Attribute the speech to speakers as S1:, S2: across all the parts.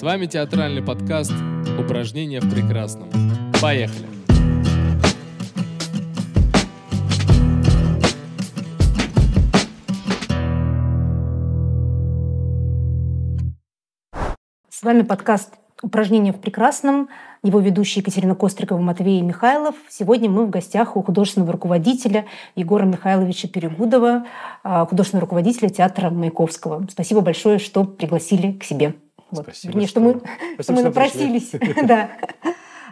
S1: С вами театральный подкаст «Упражнения в прекрасном». Поехали!
S2: С вами подкаст «Упражнения в прекрасном». Его ведущие Екатерина Кострикова, Матвей Михайлов. Сегодня мы в гостях у художественного руководителя Егора Михайловича Перегудова, а, художественного руководителя театра Маяковского. Спасибо большое, что пригласили к себе.
S3: Вот. Спасибо,
S2: Вернее, что, мы, Спасибо, что мы напросились. да.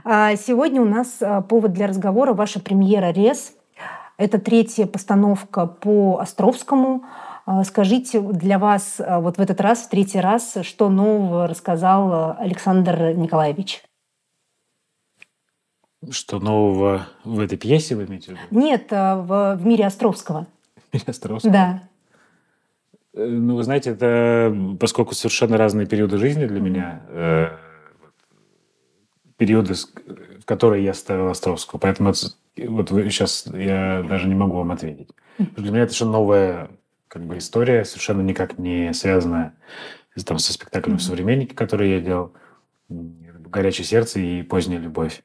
S2: А, сегодня у нас а, повод для разговора ваша премьера «Рез». Это третья постановка по Островскому. Скажите для вас вот в этот раз, в третий раз, что нового рассказал Александр Николаевич?
S3: Что нового в этой пьесе вы имеете в виду?
S2: Нет, в, в мире Островского.
S3: В мире Островского?
S2: Да.
S3: Э, ну, вы знаете, это поскольку совершенно разные периоды жизни для меня, э, периоды, в которые я ставил Островского, поэтому вот вы, сейчас я даже не могу вам ответить. Для меня это совершенно новая как бы история, совершенно никак не связанная там, со спектаклем «Современники», который я делал, «Горячее сердце» и «Поздняя любовь».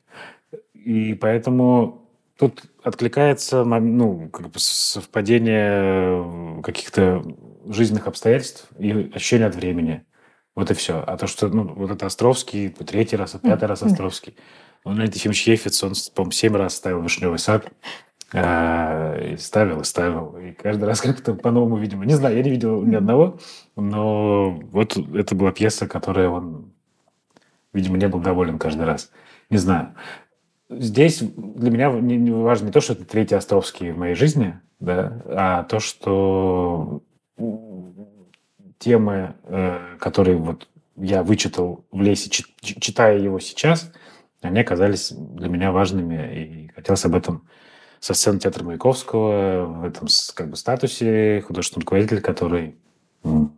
S3: И поэтому тут откликается ну, как бы совпадение каких-то жизненных обстоятельств и ощущение от времени. Вот и все. А то, что ну, вот это Островский, третий раз, пятый раз Островский. Он, Ефимович Ефиц, он, по-моему, семь раз ставил «Вишневый сад». А, и ставил, и ставил. И каждый раз как-то по-новому, видимо. Не знаю, я не видел ни одного, но вот это была пьеса, которая он, видимо, не был доволен каждый раз. Не знаю. Здесь для меня важно не то, что это третий Островский в моей жизни, да, а то, что темы, э, которые вот я вычитал в лесе, читая его сейчас, они оказались для меня важными, и хотелось об этом со сцены театра Маяковского, в этом как бы статусе. Художественный руководитель, который, в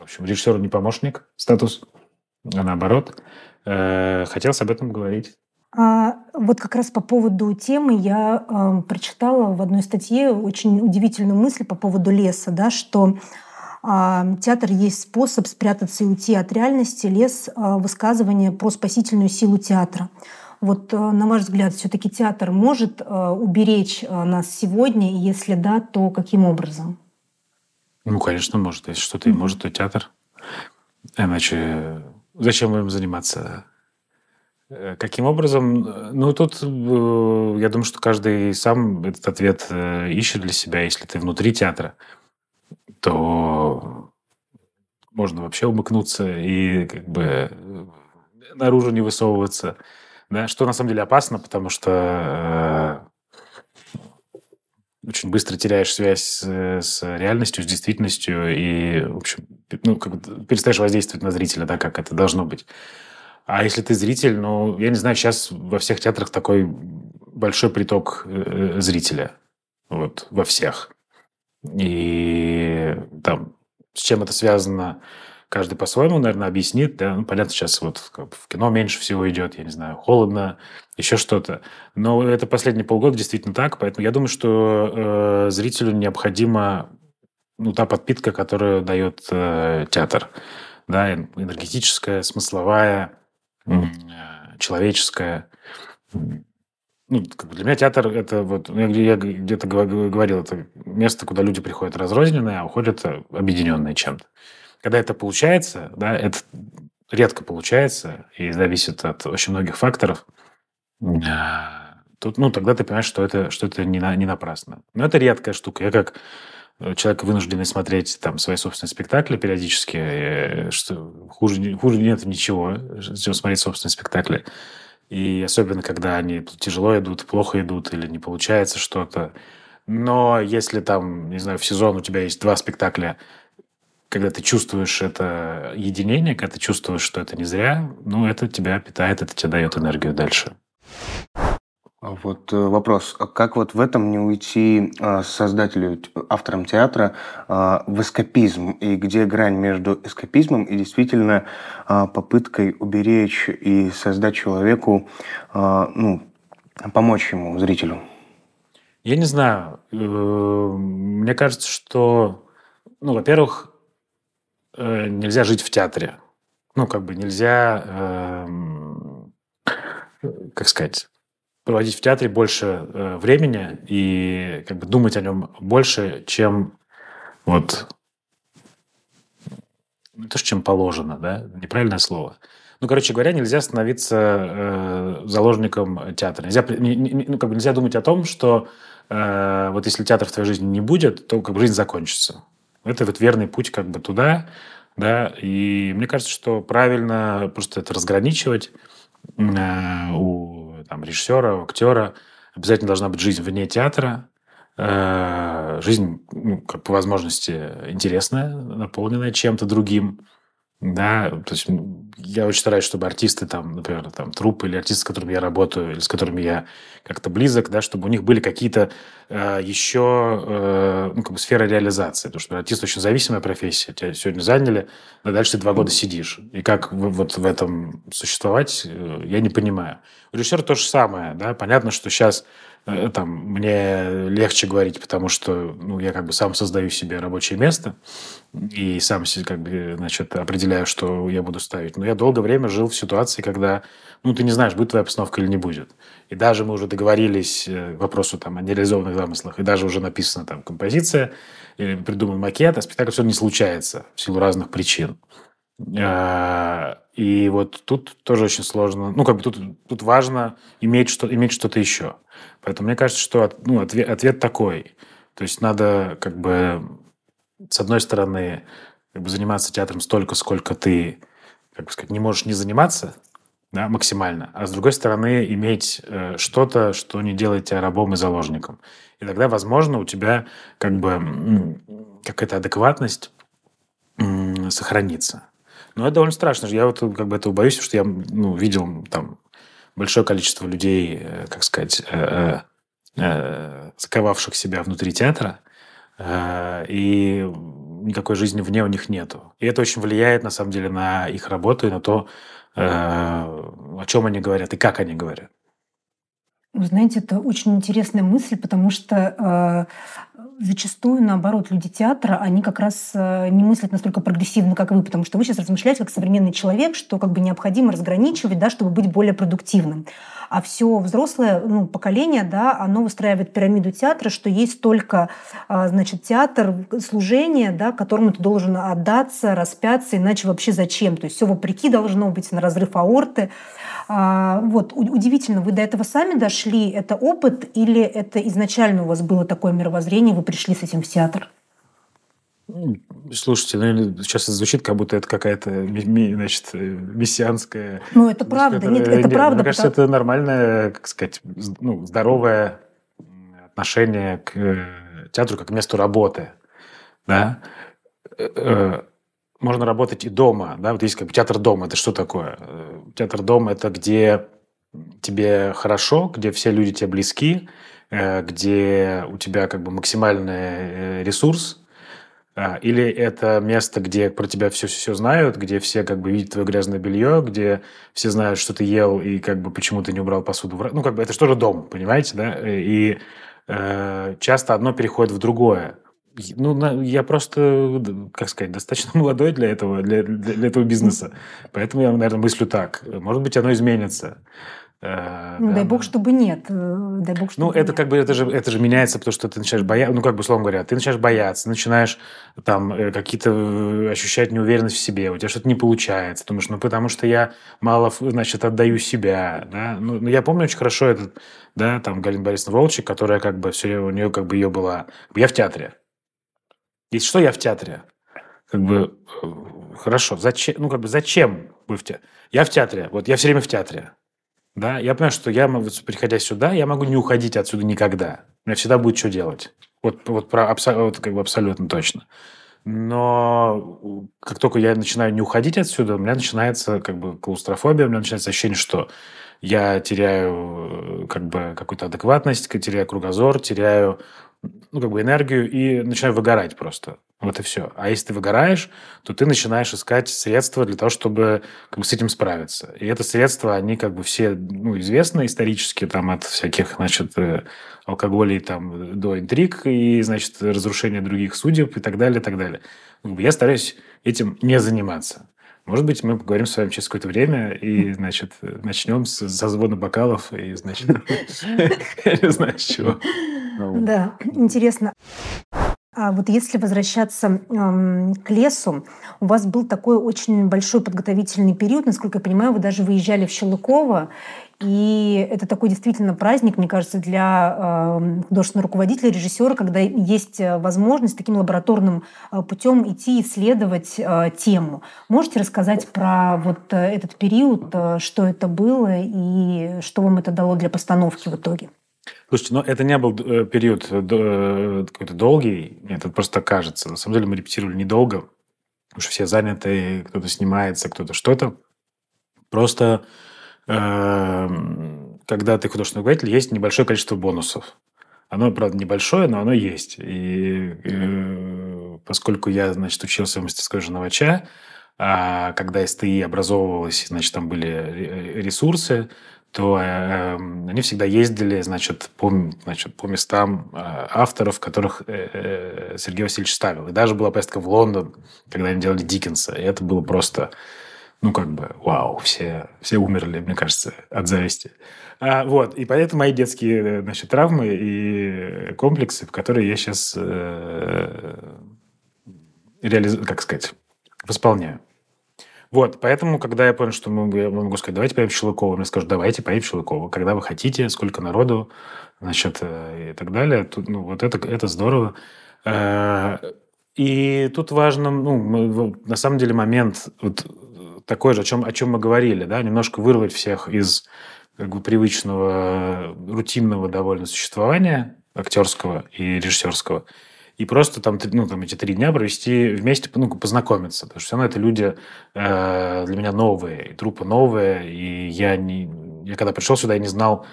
S3: общем, режиссер не помощник, статус, а наоборот, э, хотелось об этом говорить.
S2: А вот как раз по поводу темы я э, прочитала в одной статье очень удивительную мысль по поводу леса, да, что э, театр есть способ спрятаться и уйти от реальности, лес э, высказывание про спасительную силу театра. Вот, э, на ваш взгляд, все-таки театр может э, уберечь э, нас сегодня, и если да, то каким образом?
S3: Ну, конечно, может. Если что-то и может, то театр. Иначе зачем им заниматься? Э, каким образом? Ну, тут э, я думаю, что каждый сам этот ответ э, ищет для себя. Если ты внутри театра, то можно вообще умыкнуться и как бы наружу не высовываться. Да, что на самом деле опасно, потому что очень быстро теряешь связь с, с реальностью, с действительностью и, в общем, ну, как бы перестаешь воздействовать на зрителя, да, как это должно быть. А если ты зритель, ну, я не знаю, сейчас во всех театрах такой большой приток э, зрителя. Вот, во всех. И там, с чем это связано, каждый по-своему, наверное, объяснит. Да? Ну, понятно, сейчас вот в кино меньше всего идет, я не знаю, холодно, еще что-то. Но это последние полгода действительно так, поэтому я думаю, что э, зрителю необходима ну, та подпитка, которую дает э, театр. Да, энергетическая, смысловая, человеческое. Ну, для меня театр – это вот, ну, я где-то говорил, это место, куда люди приходят разрозненные, а уходят объединенные чем-то. Когда это получается, да, это редко получается и зависит от очень многих факторов, а, тут, ну, тогда ты понимаешь, что это, что это не, на, не напрасно. Но это редкая штука. Я как человек вынужденный смотреть там свои собственные спектакли периодически, э, что хуже, хуже нет ничего, чем смотреть собственные спектакли. И особенно, когда они тяжело идут, плохо идут или не получается что-то. Но если там, не знаю, в сезон у тебя есть два спектакля, когда ты чувствуешь это единение, когда ты чувствуешь, что это не зря, ну, это тебя питает, это тебе дает энергию дальше.
S4: А вот э, вопрос, а как вот в этом не уйти а, создателю, авторам театра в эскапизм, и где грань между эскапизмом и действительно попыткой уберечь и создать человеку, ну, помочь ему, зрителю?
S3: Я не знаю. Э, мне кажется, что, ну, во-первых, э, нельзя жить в театре. ну, как бы нельзя, э, как сказать, проводить в театре больше э, времени и как бы думать о нем больше, чем вот не то, чем положено, да, неправильное слово. Ну, короче говоря, нельзя становиться э, заложником театра. Нельзя, не, не, ну, как бы нельзя думать о том, что э, вот если театр в твоей жизни не будет, то как бы жизнь закончится. Это вот верный путь как бы туда, да, и мне кажется, что правильно просто это разграничивать э, у там, режиссера, актера. Обязательно должна быть жизнь вне театра, э, жизнь, ну, как по возможности, интересная, наполненная чем-то другим. Да, то есть я очень стараюсь, чтобы артисты, там, например, там, трупы или артисты, с которыми я работаю, или с которыми я как-то близок, да, чтобы у них были какие-то э, еще э, ну, как бы сферы реализации. Потому что артист очень зависимая профессия. Тебя сегодня заняли, а дальше ты два года сидишь. И как вот в этом существовать, э, я не понимаю. У режиссера то же самое. Да? Понятно, что сейчас там, мне легче говорить, потому что ну, я как бы сам создаю себе рабочее место и сам как бы, значит, определяю, что я буду ставить. Но я долгое время жил в ситуации, когда ну, ты не знаешь, будет твоя постановка или не будет. И даже мы уже договорились э, к вопросу там, о нереализованных замыслах, и даже уже написана там композиция, или придуман макет, а спектакль все не случается в силу разных причин. А, и вот тут тоже очень сложно. Ну, как бы тут, тут важно иметь, что, иметь что-то еще. Поэтому мне кажется, что ну, ответ, ответ такой. То есть надо как бы с одной стороны как бы заниматься театром столько, сколько ты, как бы сказать, не можешь не заниматься, да, максимально, а с другой стороны иметь э, что-то, что не делает тебя рабом и заложником. И тогда, возможно, у тебя как бы какая-то адекватность сохранится. Но это довольно страшно. Я вот как бы этого боюсь, что я ну, видел там большое количество людей, э, как сказать, э, э, заковавших себя внутри театра, и никакой жизни вне у них нету. И это очень влияет, на самом деле, на их работу и на то, о чем они говорят и как они говорят.
S2: Вы знаете, это очень интересная мысль, потому что зачастую, наоборот, люди театра, они как раз э, не мыслят настолько прогрессивно, как вы, потому что вы сейчас размышляете как современный человек, что как бы необходимо разграничивать, да, чтобы быть более продуктивным. А все взрослое ну, поколение, да, оно выстраивает пирамиду театра, что есть только, а, значит, театр, служение, да, которому ты должен отдаться, распяться, иначе вообще зачем? То есть все вопреки должно быть на разрыв аорты. А, вот, удивительно, вы до этого сами дошли? Это опыт или это изначально у вас было такое мировоззрение, вы пришли с этим в театр?
S3: Слушайте, ну, сейчас это звучит, как будто это какая-то значит, мессианская...
S2: Ну, это правда. Нет, это нет, правда.
S3: Мне кажется, это нормальное, как сказать, ну, здоровое отношение к э, театру как к месту работы. Да? Э, э, можно работать и дома. Да? Вот есть как бы театр дома. Это что такое? Театр дома – это где тебе хорошо, где все люди тебе близки, где у тебя как бы максимальный ресурс, а, или это место, где про тебя все-все знают, где все как бы видят твое грязное белье, где все знают, что ты ел и как бы почему ты не убрал посуду. Ну, как бы это что же дом, понимаете, да? И э, часто одно переходит в другое. Ну, я просто, как сказать, достаточно молодой для этого, для, для, для этого бизнеса. Поэтому я, наверное, мыслю так. Может быть, оно изменится.
S2: Э, ну, да, дай бог, чтобы нет. Э, дай бог,
S3: чтобы ну, это нет. как бы это же, это же меняется, потому что ты начинаешь бояться, ну, как бы, условно говоря, ты начинаешь бояться, начинаешь там э, какие-то ощущать неуверенность в себе, у тебя что-то не получается. Думаешь, ну, потому что я мало, значит, отдаю себя, да. Ну, ну я помню очень хорошо этот, да, там, Галина Борисовна Волчек, которая как бы все, у нее как бы ее была... Я в театре. Если что, я в театре. Как бы, хорошо, зачем, ну, как бы, зачем вы в театре? Я в театре, вот я все время в театре. Да, я понимаю, что я, приходя сюда, я могу не уходить отсюда никогда. У меня всегда будет что делать. Вот, вот, про, вот как бы абсолютно точно. Но как только я начинаю не уходить отсюда, у меня начинается как бы клаустрофобия, у меня начинается ощущение, что я теряю как бы какую-то адекватность, теряю кругозор, теряю ну, как бы энергию и начинаю выгорать просто. Вот и все. А если ты выгораешь, то ты начинаешь искать средства для того, чтобы как бы, с этим справиться. И это средства, они как бы все ну, известны исторически, там, от всяких, значит, э, алкоголей там, до интриг и, значит, разрушения других судеб и так далее, и так далее. Я стараюсь этим не заниматься. Может быть, мы поговорим с вами через какое-то время и, значит, начнем с зазвона бокалов и, значит, не знаю, с чего.
S2: Да, интересно. А вот если возвращаться эм, к лесу, у вас был такой очень большой подготовительный период, насколько я понимаю, вы даже выезжали в Щелыково, и это такой действительно праздник, мне кажется, для э, художественного руководителя, режиссера, когда есть э, возможность таким лабораторным э, путем идти исследовать э, тему. Можете рассказать про вот э, этот период, э, что это было и что вам это дало для постановки в итоге?
S3: Слушайте, ну это не был э, период э, э, какой-то долгий, это просто кажется. На самом деле мы репетировали недолго, потому что все заняты, кто-то снимается, кто-то что-то. Просто эм, когда ты художественный руководитель, есть небольшое количество бонусов. Оно, правда, небольшое, но оно есть. И поскольку я, значит, учился в мастерской Женовача, а когда СТИ образовывалась, значит, там были ресурсы, то э, эм, они всегда ездили, значит, по, значит, по местам э, авторов, которых э, э, Сергей Васильевич ставил. И даже была поездка в Лондон, когда они делали Диккенса. И это было просто, ну, как бы, вау, все, все умерли, мне кажется, от зависти. А, вот, и поэтому мои детские, значит, травмы и комплексы, в которые я сейчас э, реализую, как сказать, восполняю. Вот, поэтому, когда я понял, что мы, я могу сказать, давайте поедем в Щелыково, мне скажут, давайте поедем в Щелыково, когда вы хотите, сколько народу, значит, э, и так далее. Тут, ну, вот это, это здорово. Э, и тут важно, ну, на самом деле момент вот такой же, о чем, о чем мы говорили, да, немножко вырвать всех из как бы, привычного, рутинного довольно существования актерского и режиссерского – и просто там, ну, там эти три дня провести вместе, ну, познакомиться. Потому что все равно это люди э, для меня новые, и трупы новые, и я не... Я когда пришел сюда, я не знал...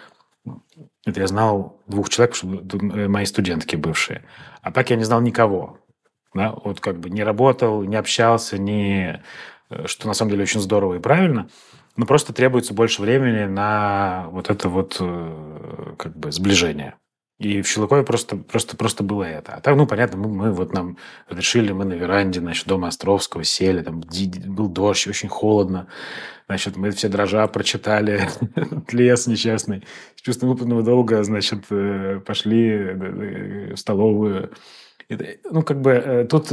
S3: Это я знал двух человек, э, мои студентки бывшие. А так я не знал никого. Да? Вот как бы не работал, не общался, не... Э, что на самом деле очень здорово и правильно. Но просто требуется больше времени на вот это вот э, как бы сближение. И в Щелыкове просто, просто, просто было это. А так, ну, понятно, мы, мы вот нам решили, мы на веранде, значит, дома Островского сели, там был дождь, очень холодно. Значит, мы все дрожа прочитали лес несчастный. С чувством выполненного долга, значит, э, пошли э, в столовую. Ну, как бы э, тут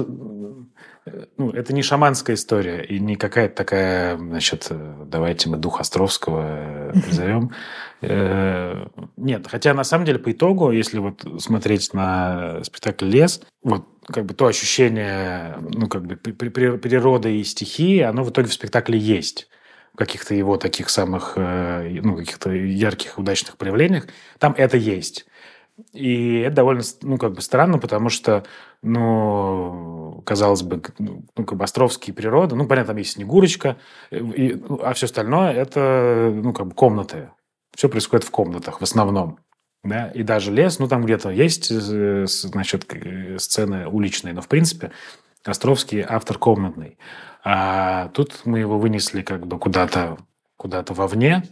S3: ну, это не шаманская история и не какая-то такая, значит, давайте мы дух Островского э, призовем. Э, нет, хотя на самом деле по итогу, если вот смотреть на спектакль «Лес», вот как бы то ощущение, ну, как бы природы и стихии, оно в итоге в спектакле есть каких-то его таких самых, э, ну, каких-то ярких, удачных проявлениях, там это есть. И это довольно, ну, как бы странно, потому что, ну, казалось бы, ну, как бы Островские природа, ну, понятно, там есть Снегурочка, и, ну, а все остальное это, ну, как бы комнаты. Все происходит в комнатах в основном. Да? И даже лес, ну, там где-то есть, э, значит, сцены уличные, но, в принципе, Островский автор комнатный. А тут мы его вынесли как бы куда-то куда-то вовне,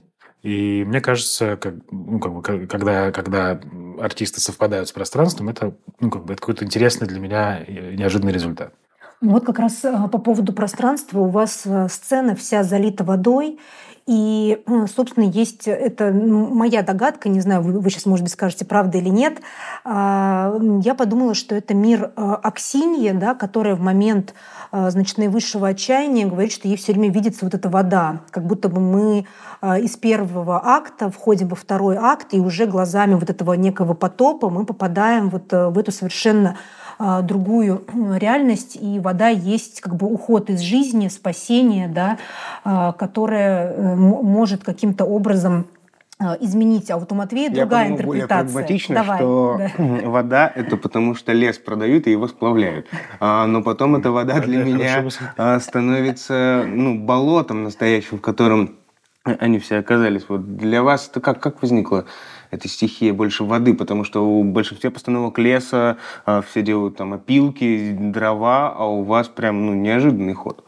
S3: и мне кажется, как, ну, как бы, когда, когда артисты совпадают с пространством, это, ну, как бы, это какой-то интересный для меня неожиданный результат.
S2: Ну, вот как раз а, по поводу пространства у вас э, сцена вся залита водой, и, э, собственно, есть, это моя догадка, не знаю, вы, вы сейчас, может быть, скажете, правда или нет. А, я подумала, что это мир э, Аксиньи, да, которая в момент э, значит, наивысшего отчаяния говорит, что ей все время видится вот эта вода, как будто бы мы из первого акта входим во второй акт, и уже глазами вот этого некого потопа мы попадаем вот в эту совершенно другую реальность, и вода есть как бы уход из жизни, спасение, да, а, которое э, может каким-то образом а, изменить. А вот у Матвея другая
S4: Я
S2: интерпретация.
S4: более прагматично, Давай, что да. вода – это потому, что лес продают и его сплавляют. А, но потом эта вода для меня становится ну, болотом настоящим, в котором они все оказались. Вот для вас это как, как возникло эта стихия больше воды, потому что у большинства постановок леса а, все делают там опилки, дрова, а у вас прям ну, неожиданный ход.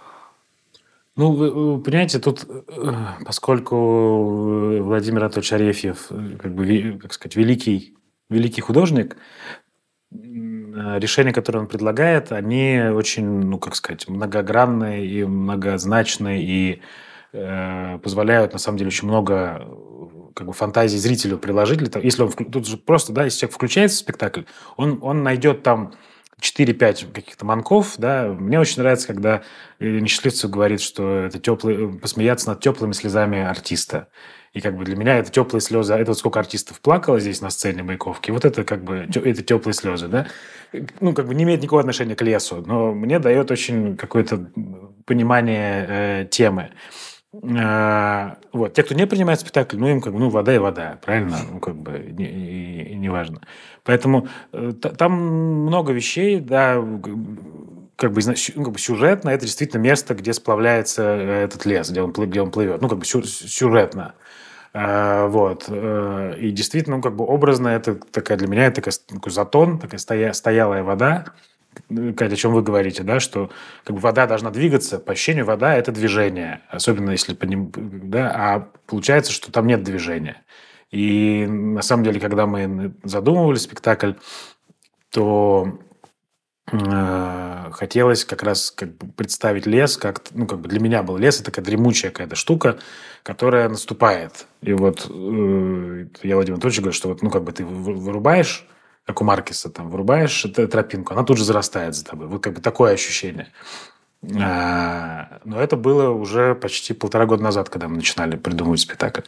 S3: Ну, вы, вы понимаете, тут, э, поскольку Владимир Анатольевич Арефьев, э, как бы, как сказать, великий, великий художник, э, решения, которые он предлагает, они очень, ну, как сказать, многогранные и многозначные, и э, позволяют, на самом деле, очень много как бы фантазии зрителю приложить. Для того, если он тут же просто, да, если человек включается в спектакль, он, он найдет там 4-5 каких-то манков, да, мне очень нравится, когда Несчастливцев говорит, что это теплый, посмеяться над теплыми слезами артиста. И как бы для меня это теплые слезы. Это вот сколько артистов плакало здесь на сцене Маяковки. Вот это как бы это теплые слезы, да. Ну, как бы не имеет никакого отношения к лесу, но мне дает очень какое-то понимание э, темы. А, вот. Те, кто не принимает спектакль, ну, им как бы, ну, вода и вода, правильно? Ну, как бы, не, и. Поэтому э, там много вещей, да, как бы, ну, как бы сюжетно, это действительно место, где сплавляется э, этот лес, где он, где он плывет. Ну, как бы сюжетно. А, вот. Э, и действительно, ну, как бы образно, это такая для меня это такой затон, такая стоя, стоялая вода, о чем вы говорите, да, что как бы вода должна двигаться, по ощущению вода – это движение, особенно если по ним, да, а получается, что там нет движения. И на самом деле, когда мы задумывали спектакль, то э, хотелось как раз как бы представить лес, как ну как бы для меня был лес, это такая дремучая какая-то штука, которая наступает. И вот э, я Владимир Анатольевич говорю, что вот ну как бы ты вырубаешь как у Маркеса, там, вырубаешь тропинку, она тут же зарастает за тобой. Вот как бы такое ощущение. А, но это было уже почти полтора года назад, когда мы начинали придумывать спектакль.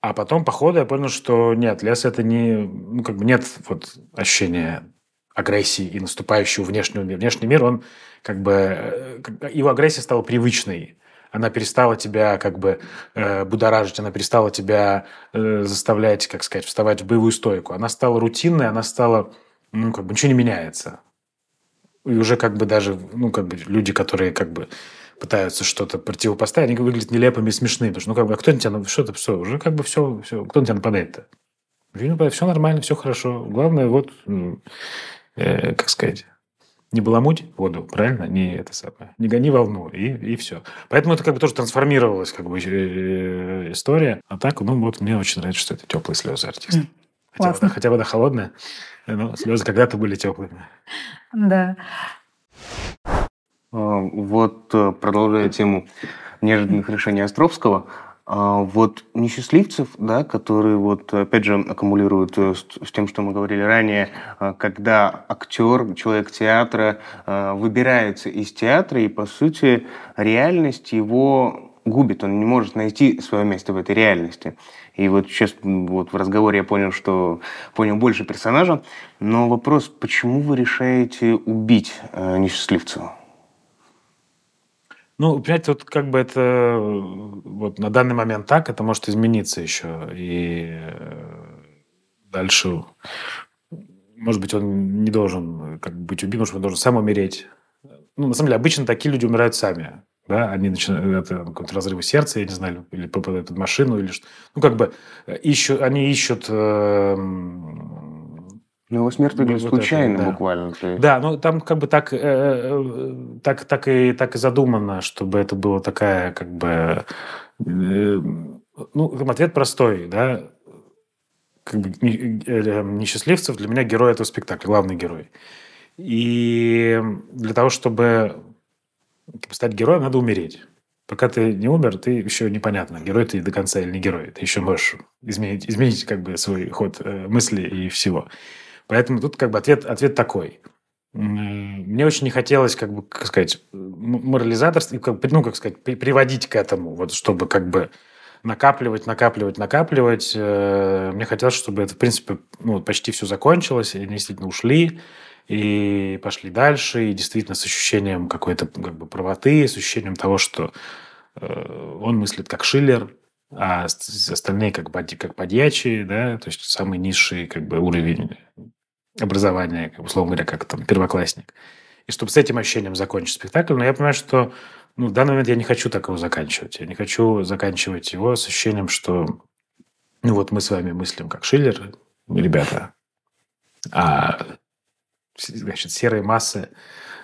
S3: А потом, по ходу, я понял, что нет, лес это не... Ну, как бы нет вот ощущения агрессии и наступающего внешнего мира. Внешний мир, он как бы... Э, его агрессия стала привычной она перестала тебя как бы э, будоражить, она перестала тебя э, заставлять, как сказать, вставать в боевую стойку. Она стала рутинной, она стала, ну, как бы ничего не меняется. И уже как бы даже, ну, как бы люди, которые как бы пытаются что-то противопоставить, они выглядят нелепыми и смешными. Потому что, ну, как бы, а кто на тебя, что-то, все, уже как бы все, все, кто на тебя нападает-то? Все нормально, все хорошо. Главное, вот, э, как сказать, не баламуть воду, правильно? Не это самое. Не гони волну, и, и все. Поэтому это как бы тоже трансформировалась как бы э, история. А так, ну вот мне очень нравится, что это теплые слезы артиста. Хотя вода, хотя вода холодная, но слезы когда-то были теплыми.
S2: Да.
S4: А, вот э, продолжая тему неожиданных решений Островского, а вот несчастливцев, да, которые вот опять же аккумулируют э, с, с тем, что мы говорили ранее, а, когда актер, человек театра а, выбирается из театра и по сути реальность его губит, он не может найти свое место в этой реальности. И вот сейчас вот в разговоре я понял, что понял больше персонажа, но вопрос, почему вы решаете убить э, несчастливцева?
S3: Ну, понимаете, вот как бы это вот на данный момент так, это может измениться еще. И э, дальше, может быть, он не должен как бы быть убит, может, он должен сам умереть. Ну, на самом деле, обычно такие люди умирают сами. Да, они начинают, это какой-то разрыв сердца, я не знаю, или попадают под машину, или что. Ну, как бы э, ищут, они ищут э,
S4: ну, его смерть выглядит вот случайно это, да. буквально.
S3: Да, ну там как бы так, э, э, так, так, и, так и задумано, чтобы это было такая как бы... Э, ну, ответ простой, да. Как бы э, Несчастливцев для меня герой этого спектакля, главный герой. И для того, чтобы стать героем, надо умереть. Пока ты не умер, ты еще непонятно, герой ты до конца или не герой. Ты еще можешь изменить, изменить как бы свой ход мысли и всего. Поэтому тут как бы ответ, ответ такой. Мне очень не хотелось, как бы, как сказать, морализаторство, ну, как сказать, приводить к этому, вот, чтобы как бы накапливать, накапливать, накапливать. Э, мне хотелось, чтобы это, в принципе, ну, почти все закончилось, и они действительно ушли, и пошли дальше, и действительно с ощущением какой-то как бы правоты, с ощущением того, что э, он мыслит как Шиллер, а остальные как, как подьячие, да, то есть самый низший как бы уровень образования, как, условно говоря, как там первоклассник. И чтобы с этим ощущением закончить спектакль, но я понимаю, что ну, в данный момент я не хочу такого заканчивать. Я не хочу заканчивать его с ощущением, что ну вот мы с вами мыслим как Шиллер, ребята, а значит, серые массы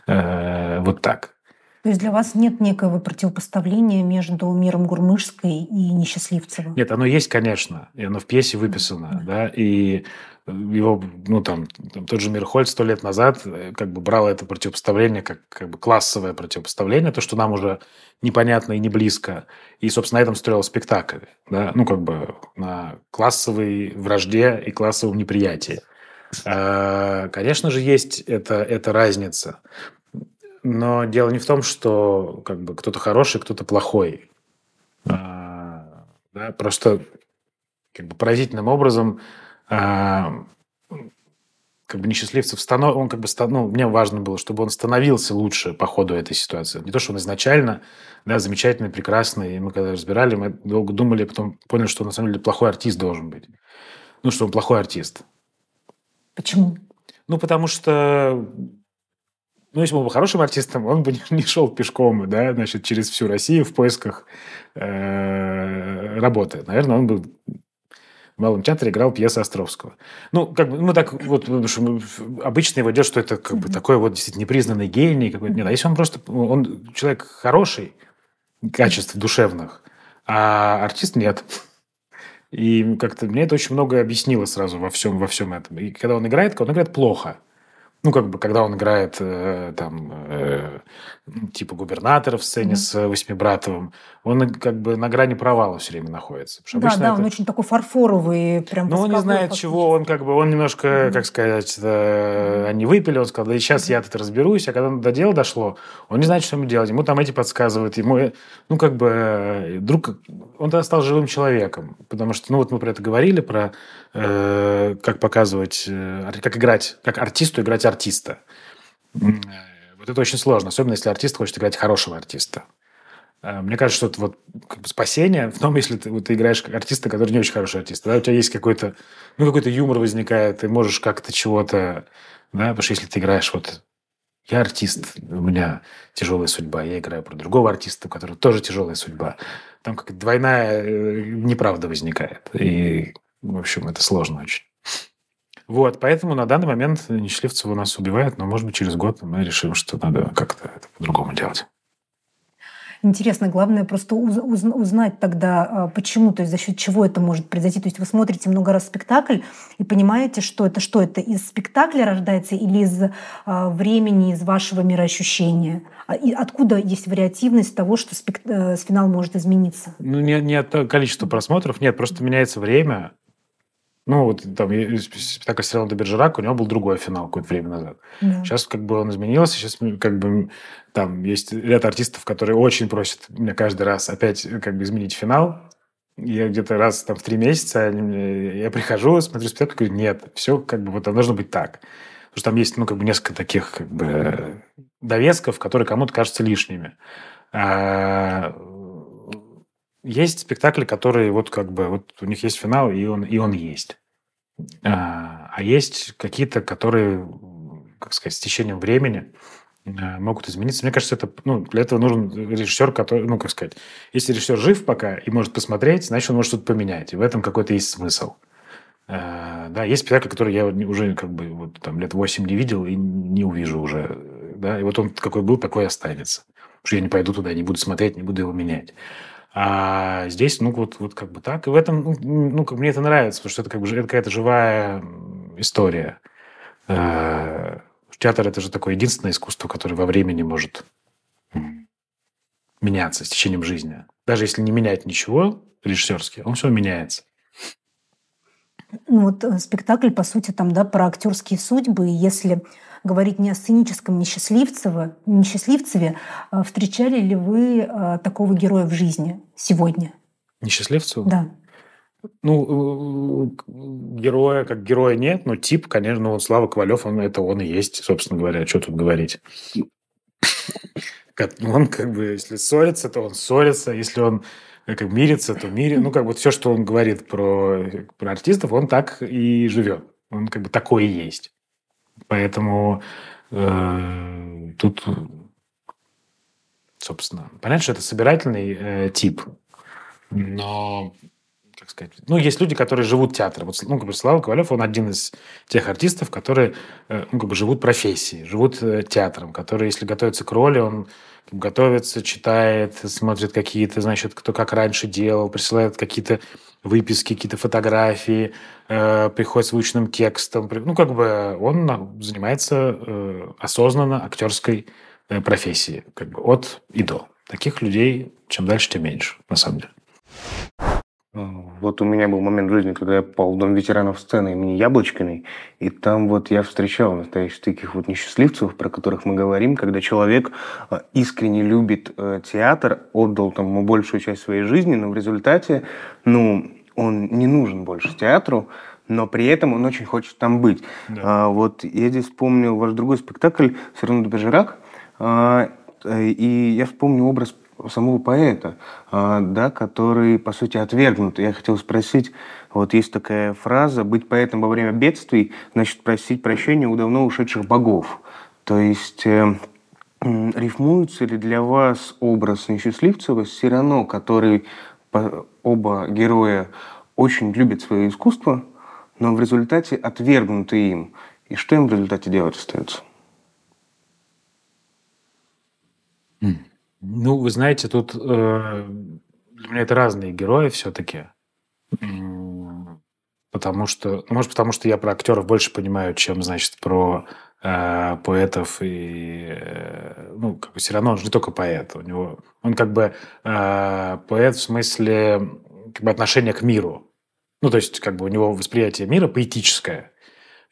S3: э, вот так.
S2: То есть для вас нет некого противопоставления между миром Гурмышской и Несчастливцевым?
S3: Нет, оно есть, конечно, и оно в пьесе выписано, да, и его, ну, там, там тот же Мирхольд сто лет назад э, как бы брал это противопоставление как, как бы классовое противопоставление, то, что нам уже непонятно и не близко. И, собственно, на этом строил спектакль, да, ну, как бы на классовой вражде и классовом неприятии. А, конечно же, есть эта, эта разница. Но дело не в том, что как бы кто-то хороший, кто-то плохой. А, да, просто как бы поразительным образом как бы несчастливцев станов... он как бы ну, мне важно было, чтобы он становился лучше по ходу этой ситуации. Не то, что он изначально да, замечательный, прекрасный. И мы когда разбирали, мы долго думали, потом поняли, что он на самом деле плохой артист должен быть. Ну, что он плохой артист.
S2: Почему?
S3: Ну, потому что ну, если бы он был хорошим артистом, он бы не шел пешком, да, значит, через всю Россию в поисках э, работы. Наверное, он бы в Малом театре играл пьесы Островского. Ну, как бы, ну, так вот, обычно его идет, что это как бы такой вот действительно непризнанный гений какой-то. Нет, а если он просто, он человек хороший, качеств душевных, а артист нет. И как-то мне это очень много объяснило сразу во всем, во всем этом. И когда он играет, он играет плохо, ну, как бы, когда он играет э, там, э, типа губернатора в сцене mm-hmm. с Восьмибратовым, он как бы на грани провала все время находится.
S2: Да, да, это... он очень такой фарфоровый, прям.
S3: Ну, он не знает чего, он как бы, он немножко, mm-hmm. как сказать, это, они выпили, он сказал, да и сейчас mm-hmm. я тут разберусь, а когда до дела дошло, он не знает, что ему делать, ему там эти подсказывают, ему, ну, как бы, друг, он тогда стал живым человеком, потому что, ну, вот мы про это говорили, про э, как показывать, э, как играть, как артисту играть артиста. Э, вот это очень сложно, особенно если артист хочет играть хорошего артиста. Э, мне кажется, что это вот как бы спасение в том, если ты, вот, ты играешь как артиста, который не очень хороший артист. Да, у тебя есть какой-то, ну, какой-то юмор возникает, ты можешь как-то чего-то, да, потому что если ты играешь вот я артист, у меня тяжелая судьба, я играю про другого артиста, у которого тоже тяжелая судьба. Там как двойная э, неправда возникает. И, в общем, это сложно очень. Вот, поэтому на данный момент Нечливцева нас убивает, но, может быть, через год мы решим, что надо как-то это по-другому делать.
S2: Интересно, главное просто уз, узнать тогда, а, почему, то есть за счет чего это может произойти. То есть вы смотрите много раз спектакль и понимаете, что это, что это из спектакля рождается или из а, времени, из вашего мироощущения. А, и откуда есть вариативность того, что спект... Э, финал может измениться?
S3: Ну, не, не от количества просмотров, нет, просто меняется время, ну, вот там спектакль «Сериал до Бержерак», у него был другой финал какое-то время назад. Да. Сейчас как бы он изменился, сейчас как бы там есть ряд артистов, которые очень просят меня каждый раз опять как бы изменить финал. Я где-то раз там в три месяца я прихожу, смотрю спектакль, говорю, нет, все как бы вот там должно быть так. Потому что там есть, ну, как бы несколько таких как бы довесков, которые кому-то кажутся лишними. А есть спектакли, которые вот как бы вот у них есть финал, и он, и он есть. А, а есть какие-то, которые, как сказать, с течением времени а, могут измениться. Мне кажется, это, ну, для этого нужен режиссер, который, ну, как сказать, если режиссер жив пока и может посмотреть, значит, он может что-то поменять. И в этом какой-то есть смысл. А, да, есть спектакль, который я уже как бы вот там лет 8 не видел и не увижу уже. Да, и вот он какой был, такой останется. Потому что я не пойду туда, не буду смотреть, не буду его менять. А здесь, ну, вот, вот как бы так. И в этом, ну, ну как мне это нравится, потому что это как бы это какая-то живая история. Э, театр – это же такое единственное искусство, которое во времени может меняться с течением жизни. Даже если не менять ничего режиссерски, он все меняется.
S2: Ну вот э, спектакль, по сути, там, да, про актерские судьбы. И если говорить не о сценическом несчастливцеве, несчастливцеве встречали ли вы а, такого героя в жизни сегодня?
S3: Несчастливцеву?
S2: Да.
S3: Ну, э, героя как героя нет, но тип, конечно, ну, Слава Ковалев, он, это он и есть, собственно говоря, что тут говорить. Он как бы, если ссорится, то он ссорится, если он э, как мирится, то мирится. Ну, как бы все, что он говорит про, про артистов, он так и живет. Он как бы такой и есть. Поэтому э, тут, собственно, понятно, что это собирательный э, тип, но как сказать, ну, есть люди, которые живут театром. Вот, ну, как бы Слава Ковалев, он один из тех артистов, которые, э, ну, как бы живут профессией, живут э, театром, которые, если готовятся к роли, он готовится, читает, смотрит какие-то, значит, кто как раньше делал, присылает какие-то выписки, какие-то фотографии, э, приходит с выученным текстом. Ну, как бы он занимается э, осознанно актерской э, профессией, как бы от и до. Таких людей чем дальше, тем меньше, на самом деле.
S4: Вот у меня был момент в жизни, когда я попал в Дом ветеранов сцены имени Яблочкиной, и там вот я встречал настоящих таких вот несчастливцев, про которых мы говорим, когда человек э, искренне любит э, театр, отдал там ему большую часть своей жизни, но в результате, ну, он не нужен больше театру, но при этом он очень хочет там быть. Да. А, вот я здесь вспомнил ваш другой спектакль «Сирано де Бержерак», а, и я вспомнил образ самого поэта, а, да, который, по сути, отвергнут. Я хотел спросить, вот есть такая фраза «быть поэтом во время бедствий, значит просить прощения у давно ушедших богов». То есть э, рифмуется ли для вас образ Несчастливцева с Сирано, который оба героя очень любят свое искусство, но в результате отвергнуты им. И что им в результате делать остается?
S3: Ну, вы знаете, тут э, для меня это разные герои все-таки. Потому что, может, потому что я про актеров больше понимаю, чем, значит, про э, поэтов и, э, ну, как бы все равно он же не только поэт, у него, он как бы э, поэт в смысле как бы отношения к миру. Ну, то есть, как бы у него восприятие мира поэтическое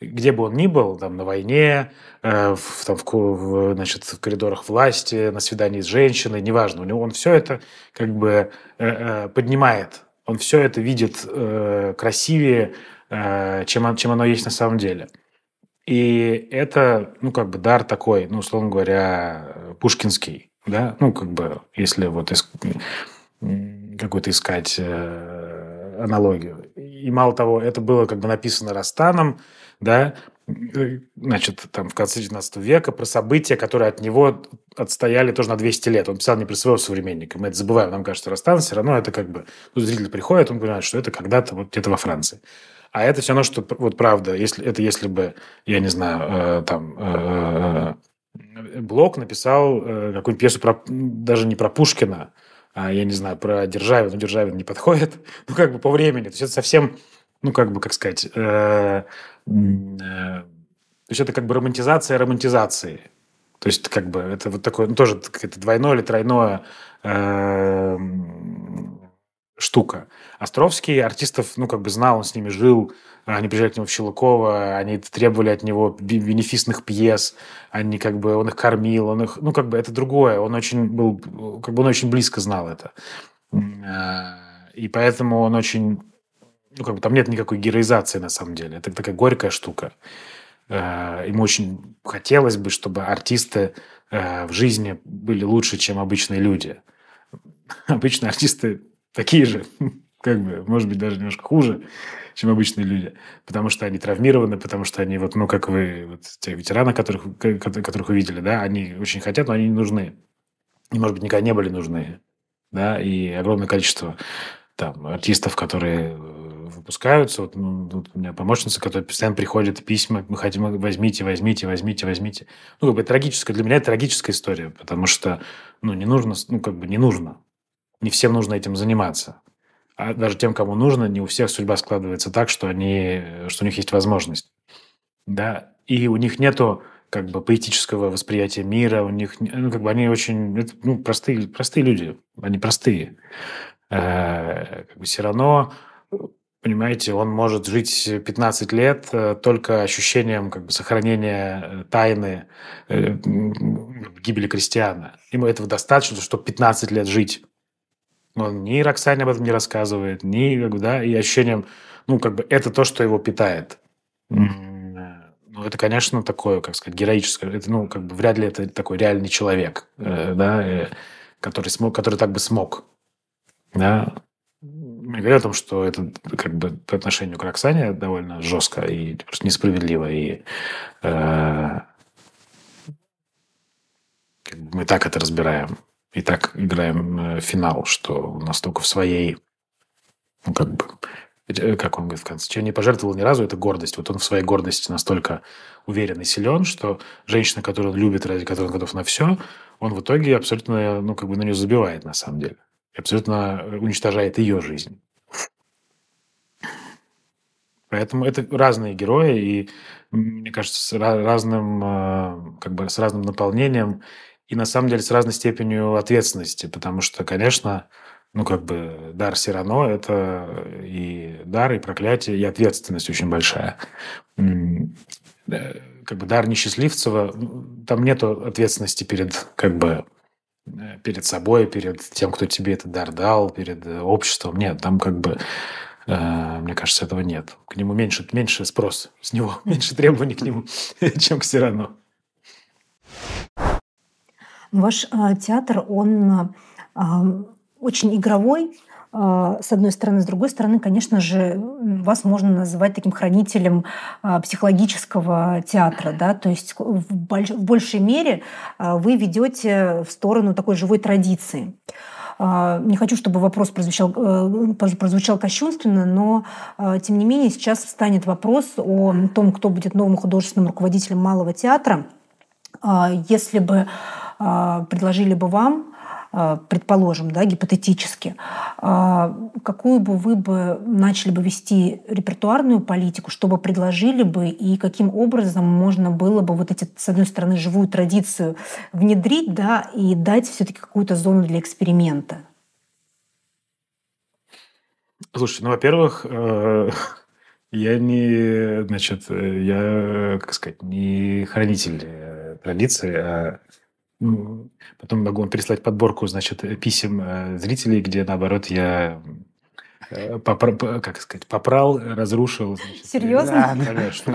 S3: где бы он ни был, там, на войне, э, в, там, в, в, значит, в коридорах власти, на свидании с женщиной, неважно, у него он все это как бы э, э, поднимает, он все это видит э, красивее, э, чем, чем оно есть на самом деле. И это, ну, как бы дар такой, ну, условно говоря, пушкинский, да, ну, как бы, если вот иск... какую-то искать э, аналогию. И мало того, это было как бы написано Растаном, да, значит, там в конце 19 века, про события, которые от него отстояли тоже на 200 лет. Он писал не про своего современника. Мы это забываем. Нам кажется, Растан все равно это как бы... Ну, зритель приходит, он понимает, что это когда-то вот где-то во Франции. А это все равно, что вот правда, если, это если бы, я не знаю, э, там, э, э, Блок написал э, какую-нибудь пьесу про, даже не про Пушкина, а, я не знаю, про Державина, но Державин не подходит, ну, как бы по времени. То есть это совсем ну, как бы, как сказать, э, э, то есть это как бы романтизация романтизации. То есть, как бы, это вот такое, ну, тоже какое-то двойное или тройное э, штука. Островский артистов, ну, как бы знал, он с ними жил, они приезжали к нему в Щелоково, они требовали от него бенефисных пьес, они как бы, он их кормил, он их, ну, как бы это другое, он очень был, как бы он очень близко знал это. Э, и поэтому он очень ну, как бы там нет никакой героизации на самом деле. Это такая горькая штука. Э, ему очень хотелось бы, чтобы артисты э, в жизни были лучше, чем обычные люди. Обычные артисты такие же, как бы, может быть, даже немножко хуже, чем обычные люди, потому что они травмированы, потому что они, вот, ну, как вы, вот, те ветераны, которых, которых увидели, да, они очень хотят, но они не нужны. И, может быть, никогда не были нужны, да, и огромное количество там артистов, которые выпускаются. Вот, ну, вот у меня помощница, которая постоянно приходит письма, мы хотим, возьмите, возьмите, возьмите, возьмите. Ну, как бы трагическая, для меня это трагическая история, потому что, ну, не нужно, ну, как бы не нужно. Не всем нужно этим заниматься. А даже тем, кому нужно, не у всех судьба складывается так, что, они, что у них есть возможность. Да? И у них нету как бы поэтического восприятия мира, у них, ну, как бы они очень, ну, простые, простые люди, они простые. Э, как бы все равно Понимаете, он может жить 15 лет э, только ощущением как бы, сохранения э, тайны э, гибели крестьяна. Ему этого достаточно, чтобы 15 лет жить. Он ни Роксане об этом не рассказывает, ни, как бы, да, и ощущением, ну, как бы, это то, что его питает. Ну, это, конечно, такое, как сказать, героическое. Это, ну, как бы, вряд ли это такой реальный человек, да, который, смог, который так бы смог. Да, не говорю о том, что это как бы по отношению к Роксане довольно жестко и просто несправедливо. И э, мы так это разбираем. И так играем э, финал, что у нас только в своей ну, как бы, э, как он говорит в конце, чем не пожертвовал ни разу, это гордость. Вот он в своей гордости настолько уверен и силен, что женщина, которую он любит, ради которой он готов на все, он в итоге абсолютно, ну, как бы на нее забивает, на самом деле. И абсолютно уничтожает ее жизнь. Поэтому это разные герои, и мне кажется, с разным, э, как бы с разным наполнением и на самом деле с разной степенью ответственности, потому что, конечно, ну, как бы дар Сирано – это и дар, и проклятие, и ответственность очень большая. Как бы дар несчастливцева, там нет ответственности перед, как бы, э, перед собой, перед тем, кто тебе этот дар дал, перед обществом. Нет, там как бы Э, мне кажется, этого нет. К нему меньше, меньше спрос с него, меньше требований к нему, чем к Сирану.
S2: Ваш э, театр, он э, очень игровой, с одной стороны. С другой стороны, конечно же, вас можно называть таким хранителем психологического театра. Да? То есть в большей мере вы ведете в сторону такой живой традиции. А, не хочу, чтобы вопрос прозвучал, э, прозвучал кощунственно, но а, тем не менее сейчас встанет вопрос о том, кто будет новым художественным руководителем Малого театра. А, если бы предложили бы вам а, предположим, да, гипотетически, а, какую бы вы бы начали бы вести репертуарную политику, что бы предложили бы и каким образом можно было бы вот эти, с одной стороны, живую традицию внедрить, да, и дать все-таки какую-то зону для эксперимента?
S3: Слушайте, ну, во-первых, э, я не, значит, я, как сказать, не хранитель э, традиции, а потом могу вам переслать подборку, значит, писем э, зрителей, где, наоборот, я э, попра- как сказать, попрал, разрушил.
S2: Значит, Серьезно?
S3: Да, конечно.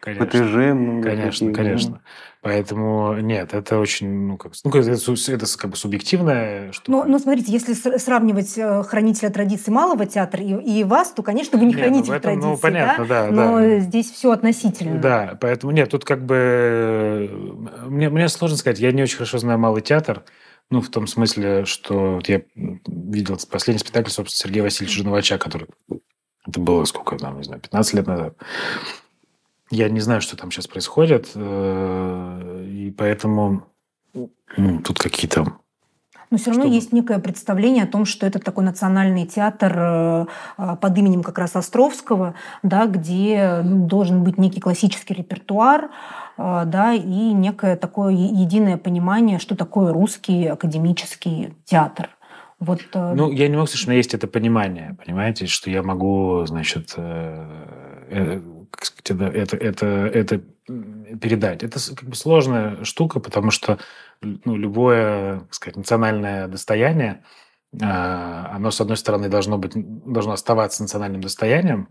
S4: Конечно.
S3: Конечно, конечно. Поэтому нет, это очень, ну как, ну это, это как бы субъективное.
S2: Что ну, ну смотрите, если сравнивать э, хранителя традиций малого театра и, и вас, то, конечно, вы не нет, хранитель ну, этом, традиций, ну, понятно, да, да, но да. здесь все относительно.
S3: Да, поэтому нет, тут как бы мне, мне сложно сказать, я не очень хорошо знаю малый театр, ну, в том смысле, что вот я видел последний спектакль, собственно, Сергея Васильевича Жиновача, который это было сколько там, не знаю, 15 лет назад. Я не знаю, что там сейчас происходит, э, и поэтому ну, тут какие-то
S2: но все равно Чтобы... есть некое представление о том, что это такой национальный театр э, а, под именем как раз Островского, да, где должен быть некий классический репертуар, э, да, и некое такое единое понимание, что такое русский академический театр.
S3: Вот, ну, я не могу сказать, что у меня есть это понимание, понимаете, что я могу, значит, как сказать, это, это, это, передать. Это как бы сложная штука, потому что ну, любое, так сказать, национальное достояние, а, оно, с одной стороны, должно, быть, должно оставаться национальным достоянием,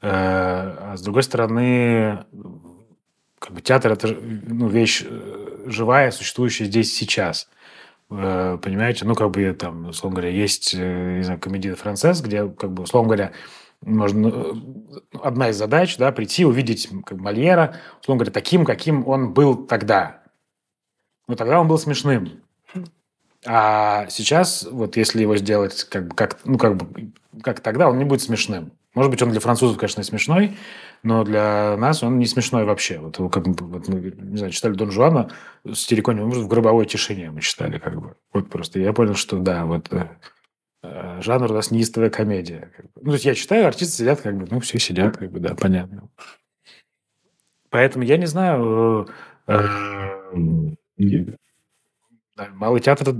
S3: э, а с другой стороны, как бы театр – это ну, вещь э, живая, существующая здесь сейчас. Э, понимаете? Ну, как бы там, условно говоря, есть, не знаю, комедия «Францесс», где, как бы, условно говоря, можно, э, одна из задач, да, прийти, увидеть как Мольера, условно говоря, таким, каким он был тогда. Но тогда он был смешным. А сейчас, вот если его сделать как бы, как, ну, как бы, как тогда, он не будет смешным. Может быть, он для французов, конечно, смешной, но для нас он не смешной вообще. Вот, как вот мы, не знаю, читали Дон Жуана с Терекони, может, в гробовой тишине мы читали, как бы. Вот просто я понял, что да, вот Э, жанр у нас неистовая комедия. Ну, то есть я читаю, артисты сидят, как бы, ну, все сидят, как бы, да, понятно. Поэтому я не знаю, э, э, малый театр,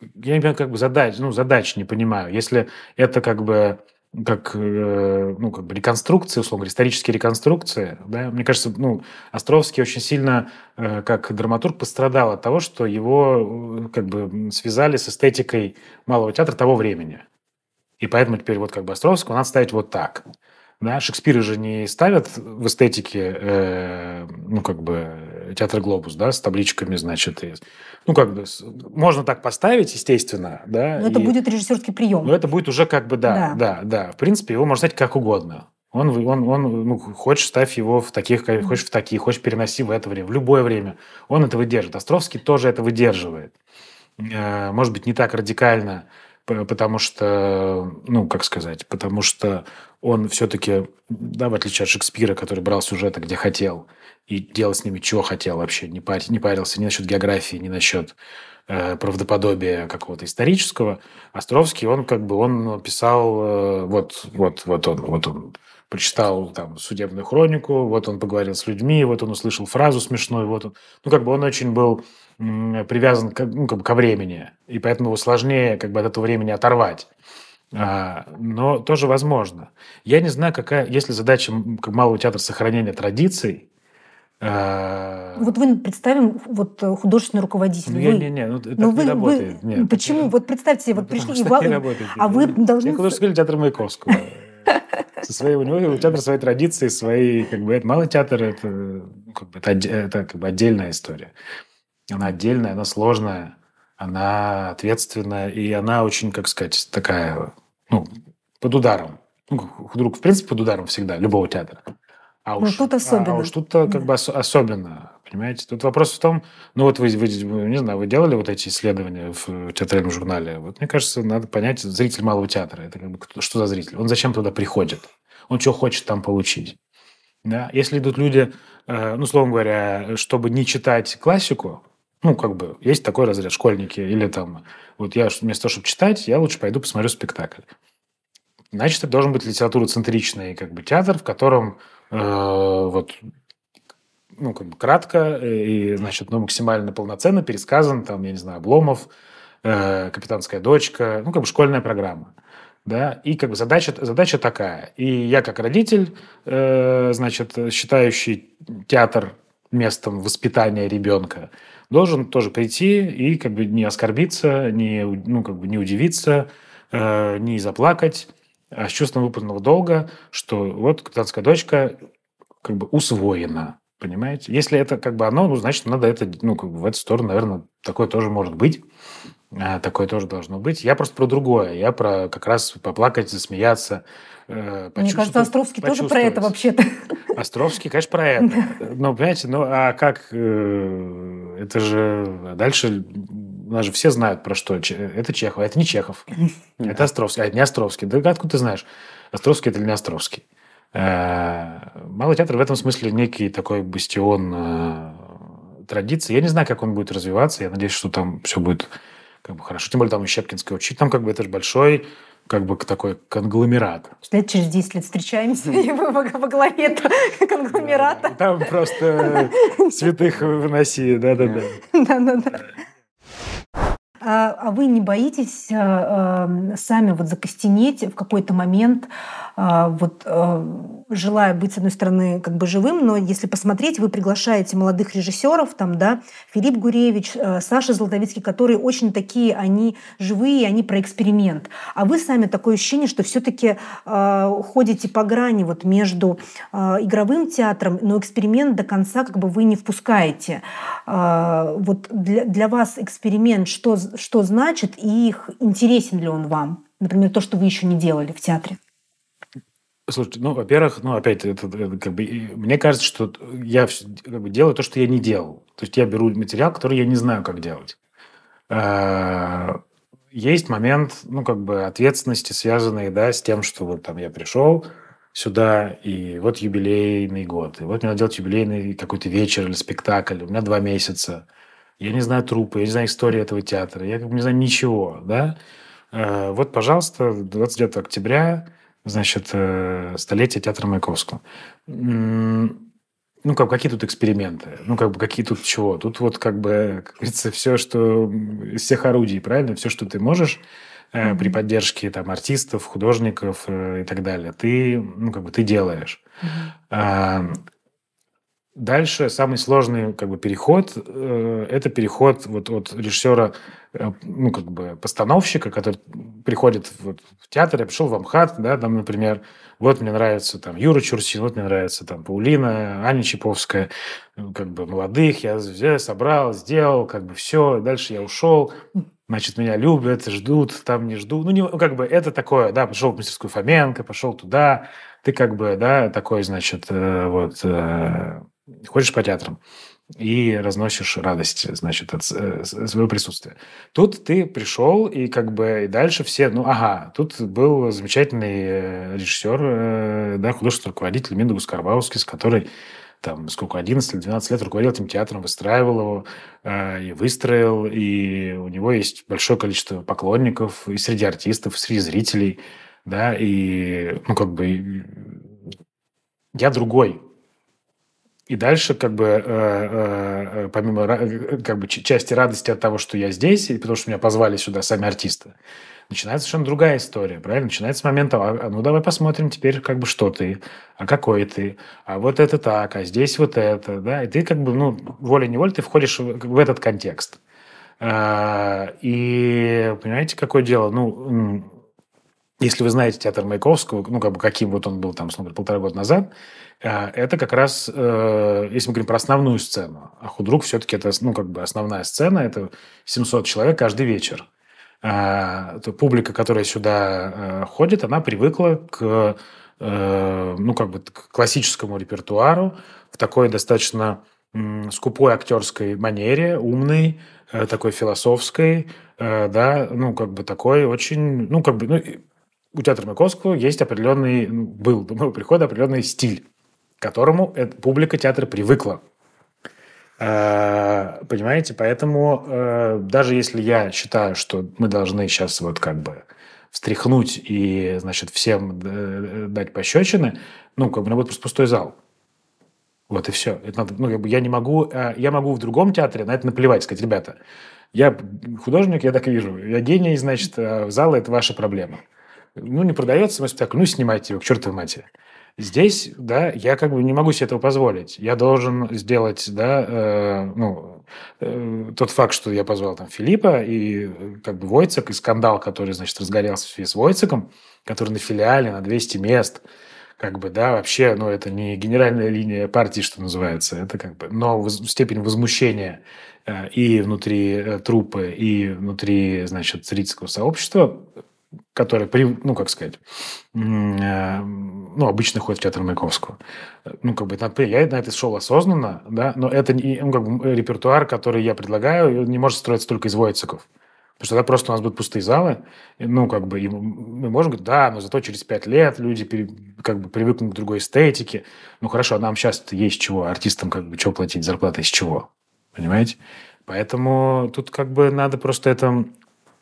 S3: я не понимаю, как бы задач, ну, задач не понимаю. Если это как бы как, э, ну, как бы реконструкции, условно говоря, исторические реконструкции. Да? Мне кажется, ну, Островский очень сильно, э, как драматург, пострадал от того, что его э, как бы связали с эстетикой малого театра того времени. И поэтому теперь вот как бы Островского надо ставить вот так. Да, Шекспира же не ставят в эстетике, э, ну, как бы, театр «Глобус», да, с табличками, значит, и, ну, как бы, можно так поставить, естественно, да.
S2: Но это будет режиссерский прием.
S3: Но это будет уже как бы, да, да, да, да. В принципе, его можно ставить как угодно. Он, он, он, ну, хочешь, ставь его в таких, хочешь в такие, хочешь переноси в это время, в любое время. Он это выдержит. Островский тоже это выдерживает. Э, может быть, не так радикально, потому что, ну, как сказать, потому что он все-таки, да, в отличие от Шекспира, который брал сюжеты, где хотел, и делал с ними, чего хотел вообще, не, пар, не парился ни насчет географии, ни насчет э, правдоподобия какого-то исторического, Островский, он как бы, он писал, э, вот, вот, вот он, вот он прочитал там судебную хронику, вот он поговорил с людьми, вот он услышал фразу смешную, вот он, ну, как бы он очень был привязан к, ну, как бы ко времени, и поэтому его сложнее как бы от этого времени оторвать. А, но тоже возможно. Я не знаю, какая, если задача малого театра сохранения традиций,
S2: а, вот вы представим вот э, художественный руководитель. Ну,
S3: вы, не, не, ну, это ну, вы, не работает.
S2: Вы, Нет, почему? Вот представьте, вот пришли, и
S3: вы, работает, а вы должны... Я художественный театр Маяковского. Со своей, у него у театра свои традиции, свои, как бы, это малый театр, это, ну, как бы, это, это как бы отдельная история. Она отдельная, она сложная, она ответственная, и она очень, как сказать, такая, ну, под ударом. Ну, худрук, в принципе, под ударом всегда, любого театра.
S2: А ну, уж, тут особенно.
S3: А, а уж тут как да. бы ос- особенно, понимаете? Тут вопрос в том, ну вот вы, вы, не знаю, вы делали вот эти исследования в театральном журнале. Вот мне кажется, надо понять, зритель малого театра, это как бы что за зритель? Он зачем туда приходит? Он что хочет там получить? Да? Если идут люди, э, ну, словом говоря, чтобы не читать классику, ну, как бы, есть такой разряд, школьники, или там, вот я вместо того, чтобы читать, я лучше пойду посмотрю спектакль. Значит, это должен быть литературоцентричный как бы театр, в котором э, вот ну, как бы кратко и, значит, ну, максимально полноценно пересказан, там, я не знаю, Обломов, э, «Капитанская дочка», ну, как бы школьная программа. Да, и как бы задача, задача такая. И я как родитель, э, значит, считающий театр местом воспитания ребенка, должен тоже прийти и как бы не оскорбиться, не, ну, как бы не удивиться, э, не заплакать, а с чувством выполненного долга, что вот капитанская дочка как бы усвоена. Понимаете? Если это как бы оно, ну, значит, надо это, ну, как бы в эту сторону, наверное, такое тоже может быть. А, такое тоже должно быть. Я просто про другое. Я про как раз поплакать, засмеяться.
S2: Э, Мне кажется, Островский тоже про это вообще-то.
S3: Островский, конечно, про это. Но, понимаете, ну, а как... Э, это же... Дальше у нас же все знают, про что. Это Чехов, а это не Чехов. Это Островский, а это не Островский. Да откуда ты знаешь, Островский это или не Островский? Э, Малый театр в этом смысле некий такой бастион традиции. Я не знаю, как он будет развиваться. Я надеюсь, что там все будет как бы хорошо. Тем более там и Щепкинская учить. Там как бы это же большой как бы такой конгломерат.
S2: Лет через 10 лет встречаемся, и вы во главе конгломерата.
S3: Там просто святых выноси, да-да-да. Да-да-да.
S2: А, а вы не боитесь а, сами вот закостенеть в какой-то момент, вот желая быть, с одной стороны, как бы живым, но если посмотреть, вы приглашаете молодых режиссеров, там, да, Филипп Гуревич, Саша Золотовицкий, которые очень такие, они живые, они про эксперимент. А вы сами такое ощущение, что все-таки ходите по грани вот между игровым театром, но эксперимент до конца как бы вы не впускаете. Вот для, для вас эксперимент, что что значит и интересен ли он вам? Например, то, что вы еще не делали в театре.
S3: Слушайте, ну, во-первых, ну, опять, это, это как бы, мне кажется, что я как бы, делаю то, что я не делал. То есть я беру материал, который я не знаю, как делать. А, есть момент, ну, как бы, ответственности, связанной, да, с тем, что вот там я пришел сюда, и вот юбилейный год, и вот мне надо делать юбилейный какой-то вечер или спектакль, у меня два месяца – я не знаю трупы, я не знаю истории этого театра, я как бы не знаю ничего, да. Э, вот, пожалуйста, 29 октября, значит, э, столетие театра Маяковского. Ну, как, какие тут эксперименты? Ну, как бы, какие тут чего? Тут вот, как бы, как говорится, все, что из всех орудий, правильно? Все, что ты можешь mm-hmm. при поддержке там артистов, художников и так далее, ты, ну, как бы, ты делаешь. Mm-hmm. Дальше самый сложный как бы переход э, это переход вот от режиссера, э, ну как бы постановщика, который приходит вот в театр, я пришел в Амхат, да, там, например, вот мне нравится там Юра Чурсин, вот мне нравится там Паулина, Аня Чиповская, ну, как бы молодых, я, я собрал, сделал, как бы все, дальше я ушел, значит, меня любят, ждут, там не ждут. Ну, не, как бы это такое, да, пошел в мастерскую Фоменко, пошел туда, ты как бы, да, такой, значит, э, вот ходишь по театрам. и разносишь радость, значит, от э, своего присутствия. Тут ты пришел, и как бы и дальше все, ну, ага, тут был замечательный э, режиссер, э, да, художественный руководитель Миндагус Карбаускис, который там, сколько, 11 или 12 лет руководил этим театром, выстраивал его э, и выстроил, и у него есть большое количество поклонников и среди артистов, и среди зрителей, да, и, ну, как бы, я другой, и дальше, как бы, э, э, э помимо как бы, части радости от того, что я здесь, и потому что меня позвали сюда сами артисты, начинается совершенно другая история, правильно? Начинается с момента, а, а, ну давай посмотрим теперь, как бы, что ты, а какой ты, а вот это так, а здесь вот это, да, и ты как бы, ну, волей-неволей ты входишь в, этот контекст. И понимаете, какое дело? Ну, если вы знаете театр Маяковского, ну, как бы каким вот он был там, условно, полтора года назад, это как раз, э, если мы говорим про основную сцену, а худрук все-таки это, ну, как бы основная сцена, это 700 человек каждый вечер. А, то публика, которая сюда э, ходит, она привыкла к, э, ну, как бы к классическому репертуару в такой достаточно скупой актерской манере, умной, такой философской, да, ну, как бы такой очень, ну, как бы, ну, у театра Маяковского есть определенный, ну, был до моего прихода определенный стиль к которому публика театра привыкла. Э, понимаете? Поэтому э, даже если я считаю, что мы должны сейчас вот как бы встряхнуть и, значит, всем э, дать пощечины, ну, как бы, будет просто пустой зал. Вот и все. Это надо, ну, я не могу, я могу в другом театре на это наплевать, сказать, ребята, я художник, я так вижу, я гений, значит, зал – это ваша проблема. Ну, не продается мой спектакль, ну, снимайте его к чертовой матери. Здесь, да, я как бы не могу себе этого позволить. Я должен сделать, да, э, ну, э, тот факт, что я позвал там Филиппа и э, как бы Войцек, и скандал, который, значит, разгорелся в связи с Войцеком, который на филиале на 200 мест, как бы, да, вообще, ну, это не генеральная линия партии, что называется, это как бы, но степень возмущения э, и внутри э, трупы, и внутри, значит, зрительского сообщества который, ну, как сказать, э, ну, обычно ходит в театр Маяковского. Ну, как бы, я на это шел осознанно, да, но это не, ну, как бы, репертуар, который я предлагаю, не может строиться только из Войцеков. Потому что тогда просто у нас будут пустые залы, ну, как бы, и мы можем говорить, да, но зато через пять лет люди как бы привыкнут к другой эстетике. Ну, хорошо, а нам сейчас есть чего, артистам как бы, что платить, зарплаты из чего, понимаете? Поэтому тут как бы надо просто это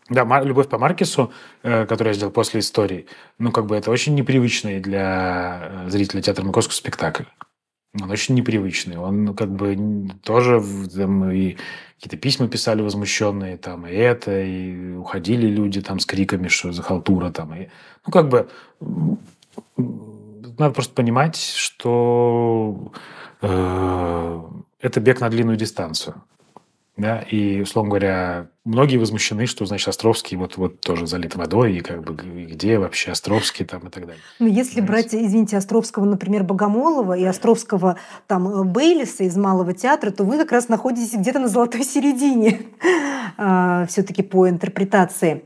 S3: да, «Любовь по Маркесу», э, который я сделал после истории, ну, как бы это очень непривычный для э, зрителя театра Маяковского спектакль. Он очень непривычный. Он ну, как бы тоже там, и какие-то письма писали возмущенные, там, и это, и уходили люди там с криками, что за халтура там. И, ну, как бы надо просто понимать, что э, это бег на длинную дистанцию. Да, и, условно говоря, многие возмущены, что, значит, Островский вот, вот тоже залит водой, и как бы где вообще Островский там и так далее.
S2: Ну, если Понимаете? брать, извините, Островского, например, Богомолова и Островского там э, Бейлиса из Малого театра, то вы как раз находитесь где-то на золотой середине а, все-таки по интерпретации.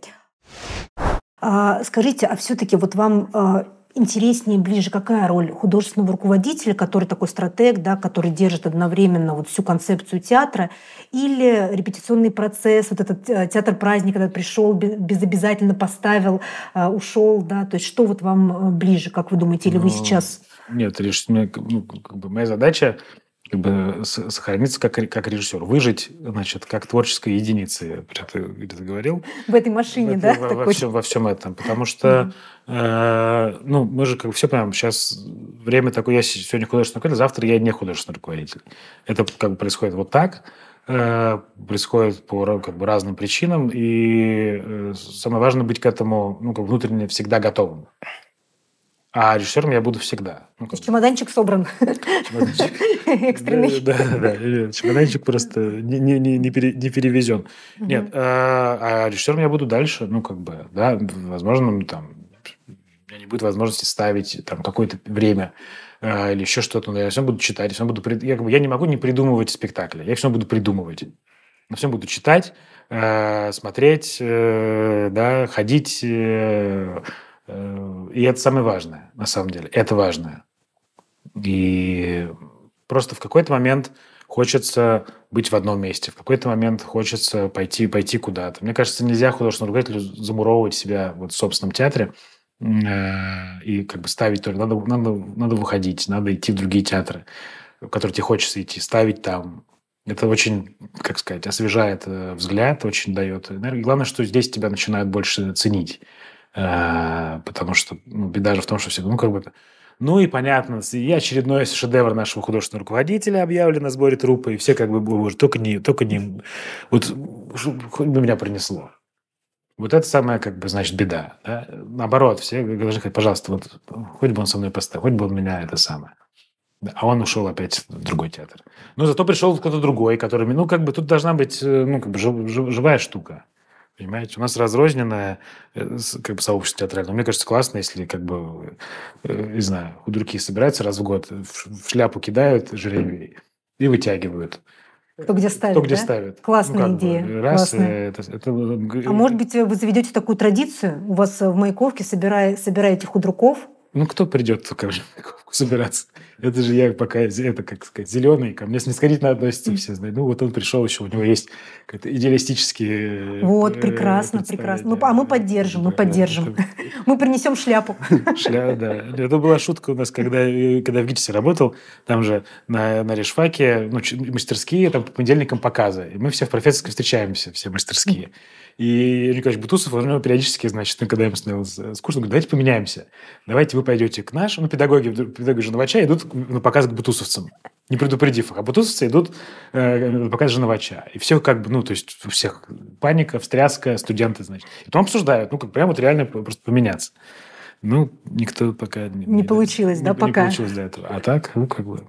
S2: А, скажите, а все-таки вот вам а, интереснее, ближе какая роль художественного руководителя, который такой стратег, да, который держит одновременно вот всю концепцию театра, или репетиционный процесс, вот этот э, театр праздник, когда пришел, безобязательно поставил, э, ушел, да, то есть что вот вам э, ближе, как вы думаете, или ну, вы сейчас?
S3: Нет, лишь, ну, как бы моя задача как бы сохраниться как, как режиссер, выжить, значит, как творческая единица, я это, говорил.
S2: В этой машине,
S3: в,
S2: да?
S3: Во, во, всем, во всем этом. Потому что, э, ну, мы же как все понимаем, сейчас время такое, я сегодня художественный руководитель, завтра я не художественный руководитель. Это как бы происходит вот так, э, происходит по как бы, разным причинам, и э, самое важное быть к этому ну, как внутренне всегда готовым. А режиссером я буду всегда.
S2: Ну, как... Чемоданчик собран. Экстренный.
S3: Да, да, да. Чемоданчик просто не, не, не, не, пере, не перевезен. Угу. Нет, а, а режиссером я буду дальше, ну, как бы, да, возможно, там, у меня не будет возможности ставить там какое-то время а, или еще что-то, но я все буду читать, все буду... Я, как бы, я не могу не придумывать спектакли, я все буду придумывать. На всем буду читать, э, смотреть, э, да, ходить, э, Э, и это самое важное, на самом деле. Это важное. И просто в какой-то момент хочется быть в одном месте, в какой-то момент хочется пойти, пойти куда-то. Мне кажется, нельзя художественному руководителю замуровывать себя вот в собственном театре э, и как бы ставить тоже. Надо, надо, надо выходить, надо идти в другие театры, в которые тебе хочется идти, ставить там. Это очень, как сказать, освежает э, взгляд, очень дает энергию. Главное, что здесь тебя начинают больше ценить. Э, потому что ну, беда же в том, что все, ну, как бы ну и понятно, и очередной шедевр нашего художественного руководителя объявлен на сборе трупа, и все как бы, боже, только не, только не, вот хоть бы меня принесло. Вот это самая, как бы, значит, беда. Да? Наоборот, все должны сказать, пожалуйста, вот хоть бы он со мной поставил, хоть бы он меня это самое. А он ушел опять в другой театр. Но зато пришел кто-то другой, который, ну, как бы тут должна быть, э, ну, как бы живая штука. Понимаете, у нас разрозненное э, как бы, сообщество театральное. Мне кажется, классно, если, как бы, э, не знаю, худруки собираются раз в год, в шляпу кидают жеребий и вытягивают.
S2: Кто где ставит,
S3: Кто где
S2: да?
S3: ставит.
S2: Классная
S3: ну,
S2: идея.
S3: Бы, раз,
S2: Классная.
S3: Это, это,
S2: а может быть, вы заведете такую традицию? У вас в Маяковке собирая, собираете худруков,
S3: ну, кто придет ко мне собираться? Это же я пока, это, как сказать, зеленый, ко мне снисходительно относятся все. Знают. Ну, вот он пришел еще, у него есть какие-то идеалистические...
S2: Вот, э, прекрасно, прекрасно. Мы, а мы поддержим, мы поддержим. Мы принесем шляпу.
S3: Шля, да. Это была шутка у нас, когда, когда в ГИТИСе работал, там же на, на Решфаке ну, мастерские, там по понедельникам показы. И мы все в профессорской встречаемся, все мастерские. И Юрий Николаевич Бутусов, он периодически, значит, когда ему становился скучно, говорит, давайте поменяемся. Давайте вы пойдете к нашим, ну, педагоги, педагоги Женовача идут на показ к бутусовцам, не предупредив их. А бутусовцы идут э, на показ Женовача. И все как бы, ну, то есть у всех паника, встряска, студенты, значит. И потом обсуждают, ну, как прямо вот реально просто поменяться. Ну, никто пока...
S2: Не, не получилось,
S3: не,
S2: да,
S3: не
S2: пока?
S3: Не получилось до этого. А так, ну, как бы...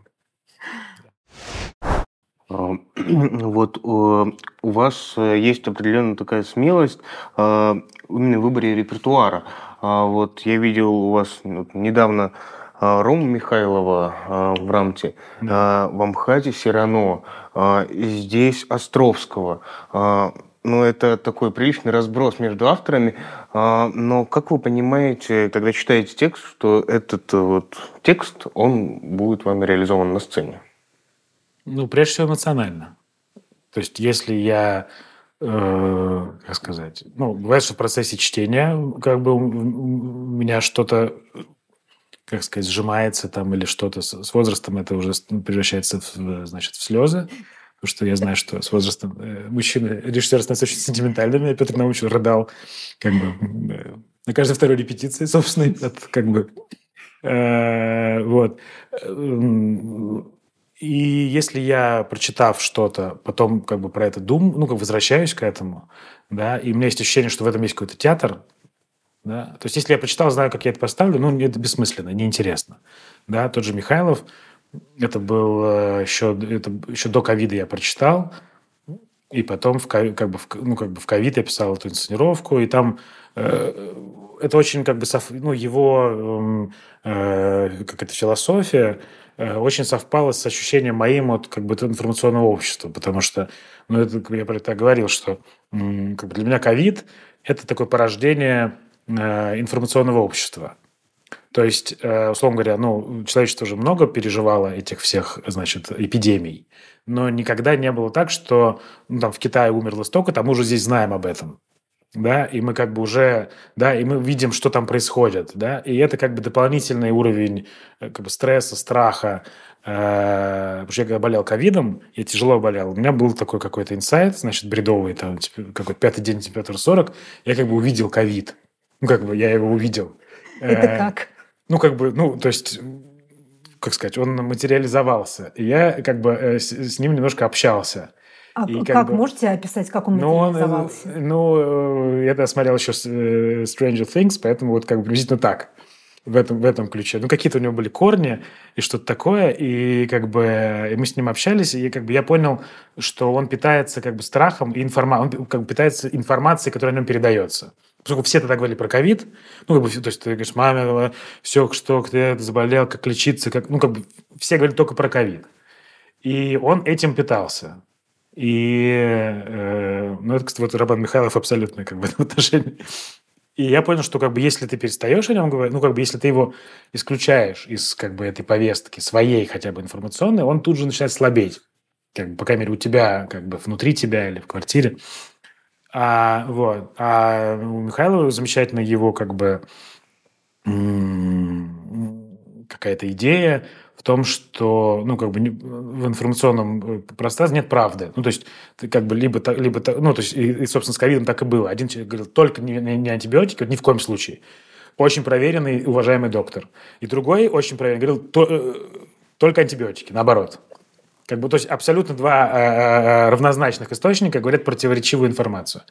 S4: Вот у вас э, есть определенная такая смелость э, именно в выборе репертуара. А вот я видел у вас недавно э, Рому Михайлова в Рамте, да. в Амхате Сирано, здесь Островского. Ну, это такой приличный разброс между авторами. Но как вы понимаете, когда читаете текст, что этот вот текст, он будет вами реализован на сцене?
S3: Ну, прежде всего, эмоционально. То есть, если я, э, как сказать, ну, бывает, что в процессе чтения как бы у меня что-то, как сказать, сжимается там или что-то с, с возрастом это уже превращается в, значит, в слезы. Потому что я знаю, что с возрастом э, мужчины, режиссеры становятся очень сентиментальными. Петр Наумович рыдал как бы э, на каждой второй репетиции, собственно, это как бы... Э, вот и если я, прочитав что-то, потом как бы про это думаю, ну, как возвращаюсь к этому, да, и у меня есть ощущение, что в этом есть какой-то театр, да, то есть если я прочитал, знаю, как я это поставлю, ну, это бессмысленно, неинтересно, да, тот же Михайлов, это был э, еще, это еще до ковида я прочитал, и потом в, как бы, в, ну, как бы в ковид я писал эту инсценировку, и там э, это очень как бы, ну, его, э, как это, философия, очень совпало с ощущением моим вот как бы информационного общества, потому что, ну, это, я про это говорил, что как бы для меня ковид – это такое порождение э, информационного общества. То есть, э, условно говоря, ну, человечество уже много переживало этих всех, значит, эпидемий, но никогда не было так, что ну, там в Китае умерло столько, там уже здесь знаем об этом да, и мы как бы уже, да, и мы видим, что там происходит, да, и это как бы дополнительный уровень э, как бы стресса, страха, э, потому что я когда болел ковидом, я тяжело болел, у меня был такой какой-то инсайт, значит, бредовый, там, какой-то пятый день температура 40, я как бы увидел ковид, ну, как бы я его увидел.
S2: Это э, как?
S3: Ну, как бы, ну, то есть как сказать, он материализовался. И я как бы с, с ним немножко общался.
S2: А и как, как бы... можете описать, как он ну, материализовался?
S3: Ну, э, я смотрел еще э, Stranger Things, поэтому вот как бы приблизительно так в этом, в этом ключе. Ну, какие-то у него были корни и что-то такое, и как бы и мы с ним общались, и как бы я понял, что он питается как бы страхом и информацией, он как бы питается информацией, которая о нем передается. Поскольку все тогда говорили про ковид, ну, как бы, то есть ты говоришь, маме, все, что, ты заболел, как лечиться, как, ну, как бы все говорили только про ковид. И он этим питался. И, э, ну, это, кстати, вот Роман Михайлов абсолютно как бы в отношении. И я понял, что как бы если ты перестаешь о нем говорить, ну, как бы если ты его исключаешь из как бы этой повестки, своей хотя бы информационной, он тут же начинает слабеть. как бы, по крайней мере, у тебя, как бы внутри тебя или в квартире. А, вот. а у Михаила замечательно его как бы какая-то идея в том, что ну, как бы в информационном э, пространстве нет правды. Ну, то есть, ты как бы либо, либо ну, то есть, и, и, собственно, с ковидом так и было. Один человек говорил, только не, не антибиотики, ни в коем случае. Очень проверенный, уважаемый доктор. И другой очень проверенный говорил, э, только антибиотики, наоборот. Как бы, то есть абсолютно два э, равнозначных источника говорят противоречивую информацию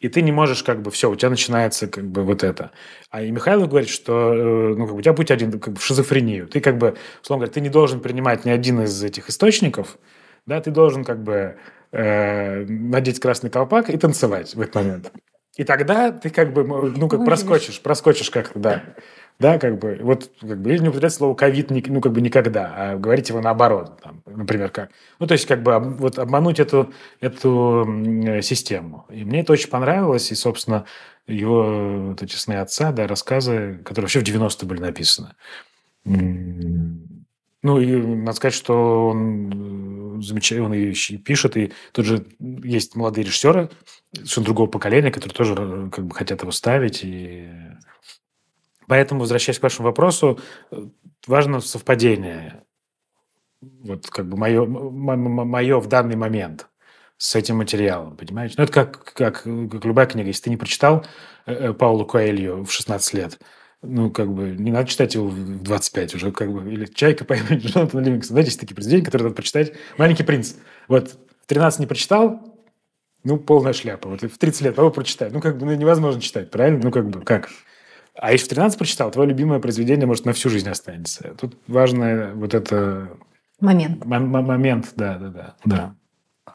S3: и ты не можешь как бы все, у тебя начинается как бы вот это. А и Михайлов говорит, что э, ну, как бы, у тебя путь один как бы в шизофрению. Ты как бы, условно говоря, ты не должен принимать ни один из этих источников, да, ты должен как бы э, надеть красный колпак и танцевать в этот момент. И тогда ты как бы, ну, как проскочишь, проскочишь как-то, да. Да, как бы, вот, как бы, или не употреблять слово ковид, ну, как бы никогда, а говорить его наоборот, там, например, как. Ну, то есть, как бы, вот обмануть эту, эту систему. И мне это очень понравилось, и, собственно, его вот эти сны отца, да, рассказы, которые вообще в 90-е были написаны. Ну, и надо сказать, что он э, замечательно, он и пишет, и тут же есть молодые режиссеры совершенно другого поколения, которые тоже э, как бы хотят его ставить, и Поэтому, возвращаясь к вашему вопросу, важно совпадение. Вот как бы мое, мое в данный момент с этим материалом, понимаете? Ну, это как, как, как любая книга. Если ты не прочитал э, э, Паулу Коэлью в 16 лет, ну, как бы, не надо читать его в 25 уже, как бы, или «Чайка» поймет Джонатана Ливингстона. Знаете, есть такие произведения, которые надо прочитать. «Маленький принц». Вот в 13 не прочитал, ну, полная шляпа. Вот в 30 лет попробуй прочитай. Ну, как бы, ну, невозможно читать, правильно? Ну, как бы, как? А если в 13 прочитал, твое любимое произведение, может, на всю жизнь останется. Тут важно вот это...
S2: Момент.
S3: М- момент, да, да, да. да.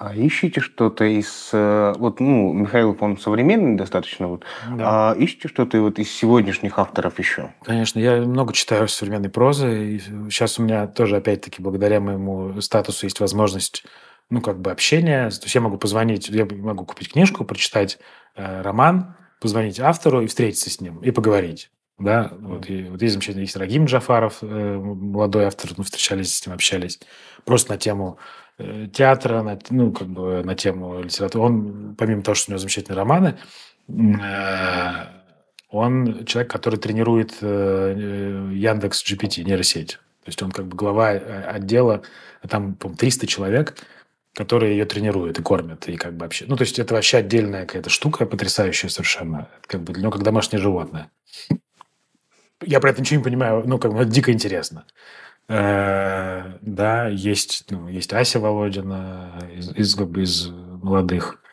S4: А ищите что-то из... Э, вот, ну, Михаил, он современный достаточно. Вот. Да. А ищите что-то вот из сегодняшних авторов еще?
S3: Конечно, я много читаю современной прозы. И сейчас у меня тоже, опять-таки, благодаря моему статусу есть возможность ну, как бы общения. То есть я могу позвонить, я могу купить книжку, прочитать э, роман, позвонить автору и встретиться с ним, и поговорить. Да, вот, и, вот есть замечательный, есть Рагим Джафаров, э, молодой автор, мы встречались с ним, общались, просто на тему театра, на, ну, как бы на тему литературы. Он, помимо того, что у него замечательные романы, э, он человек, который тренирует э, Яндекс GPT, нейросеть. То есть он как бы глава э, отдела, там, по 300 человек, которые ее тренируют и кормят, и как бы вообще... Ну, то есть это вообще отдельная какая-то штука, потрясающая совершенно. Как бы для него как домашнее животное. Я про это ничего не понимаю, ну, как бы это дико интересно. Э, да, есть, ну, есть Ася Володина из, из, из молодых.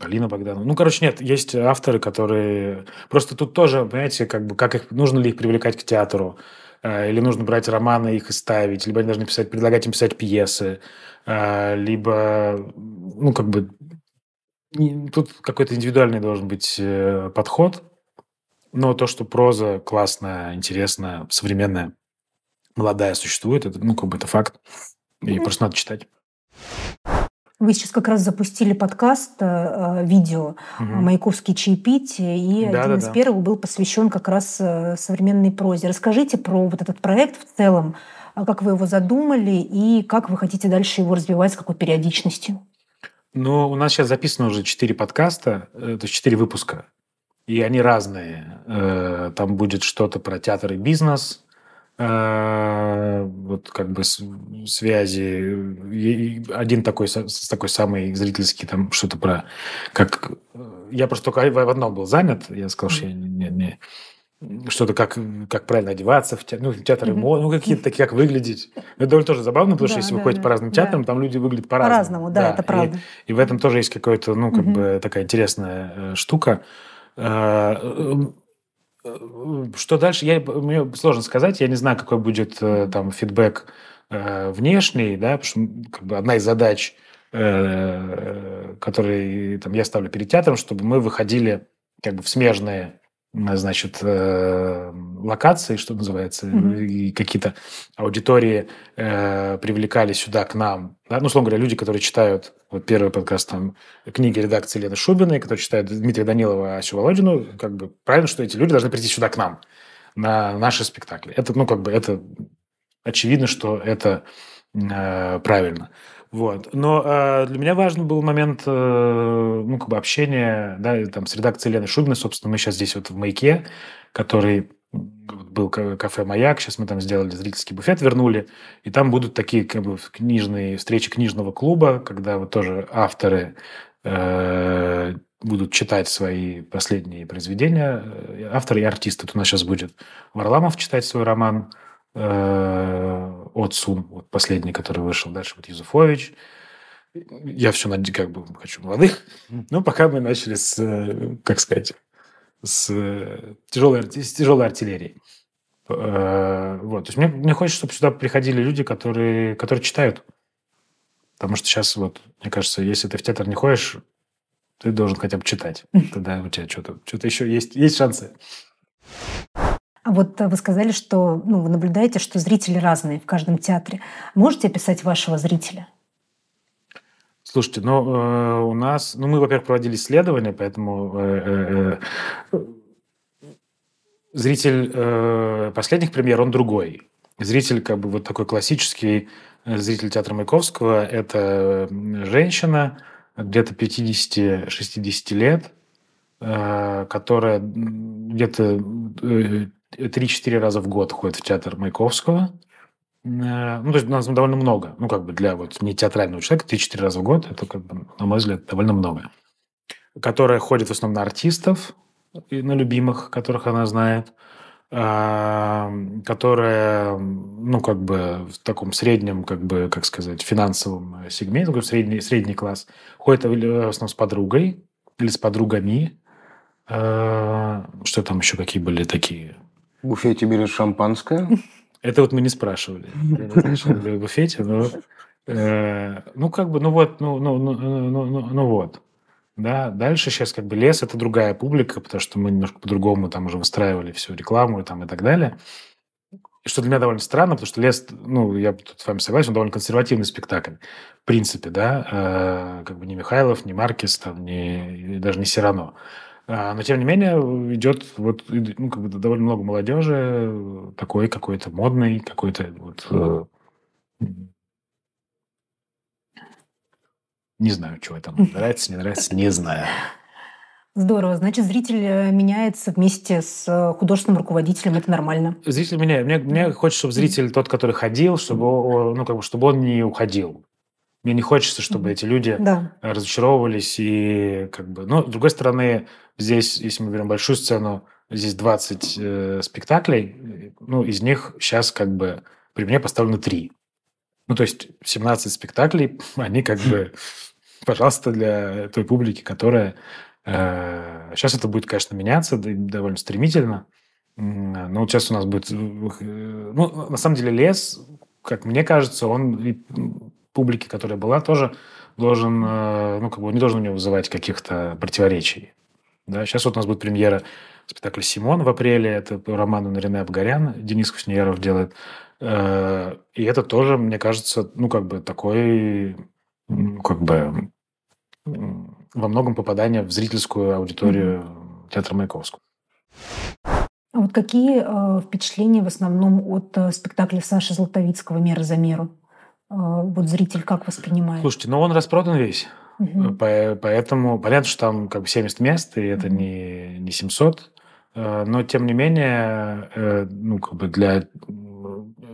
S3: Полина Богданова. Ну, короче, нет, есть авторы, которые... Просто тут тоже, понимаете, как бы, как их, нужно ли их привлекать к театру, э, или нужно брать романы их и ставить, либо они должны писать, предлагать им писать пьесы. А, либо, ну, как бы, тут какой-то индивидуальный должен быть э, подход, но то, что проза классная, интересная, современная, молодая существует, это, ну, как бы это факт, и mm-hmm. просто надо читать.
S2: Вы сейчас как раз запустили подкаст, э, э, видео угу. «Маяковский чаепитие», и да, один да, из да. первых был посвящен как раз современной прозе. Расскажите про вот этот проект в целом, а как вы его задумали и как вы хотите дальше его развивать, с какой периодичностью?
S3: Ну, у нас сейчас записано уже четыре подкаста, э, то есть четыре выпуска, и они разные. Э, там будет что-то про театр и бизнес, э, вот как бы связи. Один такой, с такой самый зрительский, там что-то про... как Я просто только в одном был занят, я сказал, что я не, не, что-то, как, как правильно одеваться в театр, ну, театр mm-hmm. ну, какие-то такие, как выглядеть. Это довольно тоже забавно, потому да, что если да, вы ходите да, по разным театрам, да. там люди выглядят по-разному.
S2: По-разному, да, да, это правда.
S3: И, и в этом тоже есть какая-то, ну, как mm-hmm. бы такая интересная э, штука. Э, что дальше? Я, мне сложно сказать, я не знаю, какой будет э, там фидбэк э, внешний, да, потому что как бы одна из задач, которые там, я ставлю перед театром, чтобы мы выходили как бы в смежные значит, локации, что называется, mm-hmm. и какие-то аудитории э, привлекали сюда к нам. Да? Ну, условно говоря, люди, которые читают, вот первый подкаст, там, книги редакции Лены Шубиной, которые читают Дмитрия Данилова, Асю Володину, как бы правильно, что эти люди должны прийти сюда к нам, на наши спектакли. Это, ну, как бы, это очевидно, что это э, правильно. Вот. Но э, для меня важен был момент э, ну, как бы общения да, там, с редакцией Лены Шубиной. Собственно, мы сейчас здесь вот в «Маяке», который был кафе «Маяк», сейчас мы там сделали зрительский буфет, вернули, и там будут такие как бы книжные встречи книжного клуба, когда вот тоже авторы э, будут читать свои последние произведения, э, авторы и артисты. Вот у нас сейчас будет Варламов читать свой роман э, «От Сун», вот последний, который вышел. Дальше вот Юзуфович. Я все как бы хочу молодых. Но пока мы начали с, э, как сказать, с тяжелой, с тяжелой артиллерией. Вот. То есть мне, мне хочется, чтобы сюда приходили люди, которые, которые читают. Потому что сейчас, вот, мне кажется, если ты в театр не ходишь, ты должен хотя бы читать. Тогда у тебя что-то что еще есть, есть шансы.
S2: А вот вы сказали, что ну, вы наблюдаете, что зрители разные в каждом театре. Можете описать вашего зрителя?
S3: Слушайте, ну э, у нас, ну мы, во-первых, проводили исследования, поэтому э, э, э зритель э, последних премьер он другой. Зритель как бы вот такой классический э, зритель театра Маяковского – это женщина, где-то 50-60 лет, э, которая где-то 3-4 э, раза в год ходит в театр Маяковского. Э, ну, то есть нас довольно много. Ну, как бы для вот не театрального человека 3-4 раза в год, это, как бы, на мой взгляд, довольно много. Которая ходит в основном на артистов, на любимых, которых она знает – которая, ну, как бы в таком среднем, как бы, как сказать, финансовом сегменте, такой средний, средний класс, ходит в основном с подругой или с подругами. А, что там еще какие были такие?
S4: В буфете берешь шампанское?
S3: Это вот мы не спрашивали. В буфете, но... Э, ну, как бы, ну вот, ну, ну, ну, ну, ну, ну вот. Да, дальше сейчас как бы лес – это другая публика, потому что мы немножко по-другому там уже выстраивали всю рекламу и, там, и так далее. И что для меня довольно странно, потому что лес, ну, я тут с вами согласен, он довольно консервативный спектакль, в принципе, да, э, как бы ни Михайлов, ни Маркис, там, ни, даже не Сирано. А, но, тем не менее, идет вот, ну, как бы довольно много молодежи, такой какой-то модный, какой-то вот э, не знаю, чего там нравится, не нравится, не знаю.
S2: Здорово. Значит, зритель э, меняется вместе с э, художественным руководителем. Это нормально.
S3: Зритель меняет. Мне, мне хочется, чтобы зритель, тот, который ходил, чтобы, ну, как бы, чтобы он не уходил. Мне не хочется, чтобы эти люди да. разочаровывались. И, как бы... Но, с другой стороны, здесь, если мы берем большую сцену, здесь 20 э, спектаклей. Ну, из них сейчас как бы при мне поставлено 3. Ну, то есть 17 спектаклей, они как бы пожалуйста, для той публики, которая... Э, сейчас это будет, конечно, меняться довольно стремительно. Но вот сейчас у нас будет... Э, ну, на самом деле, лес, как мне кажется, он и публике, которая была, тоже должен... Э, ну, как бы не должен у него вызывать каких-то противоречий. Да? Сейчас вот у нас будет премьера спектакля «Симон» в апреле. Это по роману Нарине Абгарян. Денис Куснеяров делает. Э, и это тоже, мне кажется, ну, как бы такой как бы во многом попадание в зрительскую аудиторию mm-hmm. театра Маяковского.
S2: А вот какие э, впечатления в основном от э, спектакля Саши Златовицкого «Мера за меру»? Э, вот зритель как воспринимает?
S3: Слушайте, ну он распродан весь. Угу. По, поэтому понятно, что там как бы 70 мест, и это не, не 700. Э, но, тем не менее, э, ну, как бы для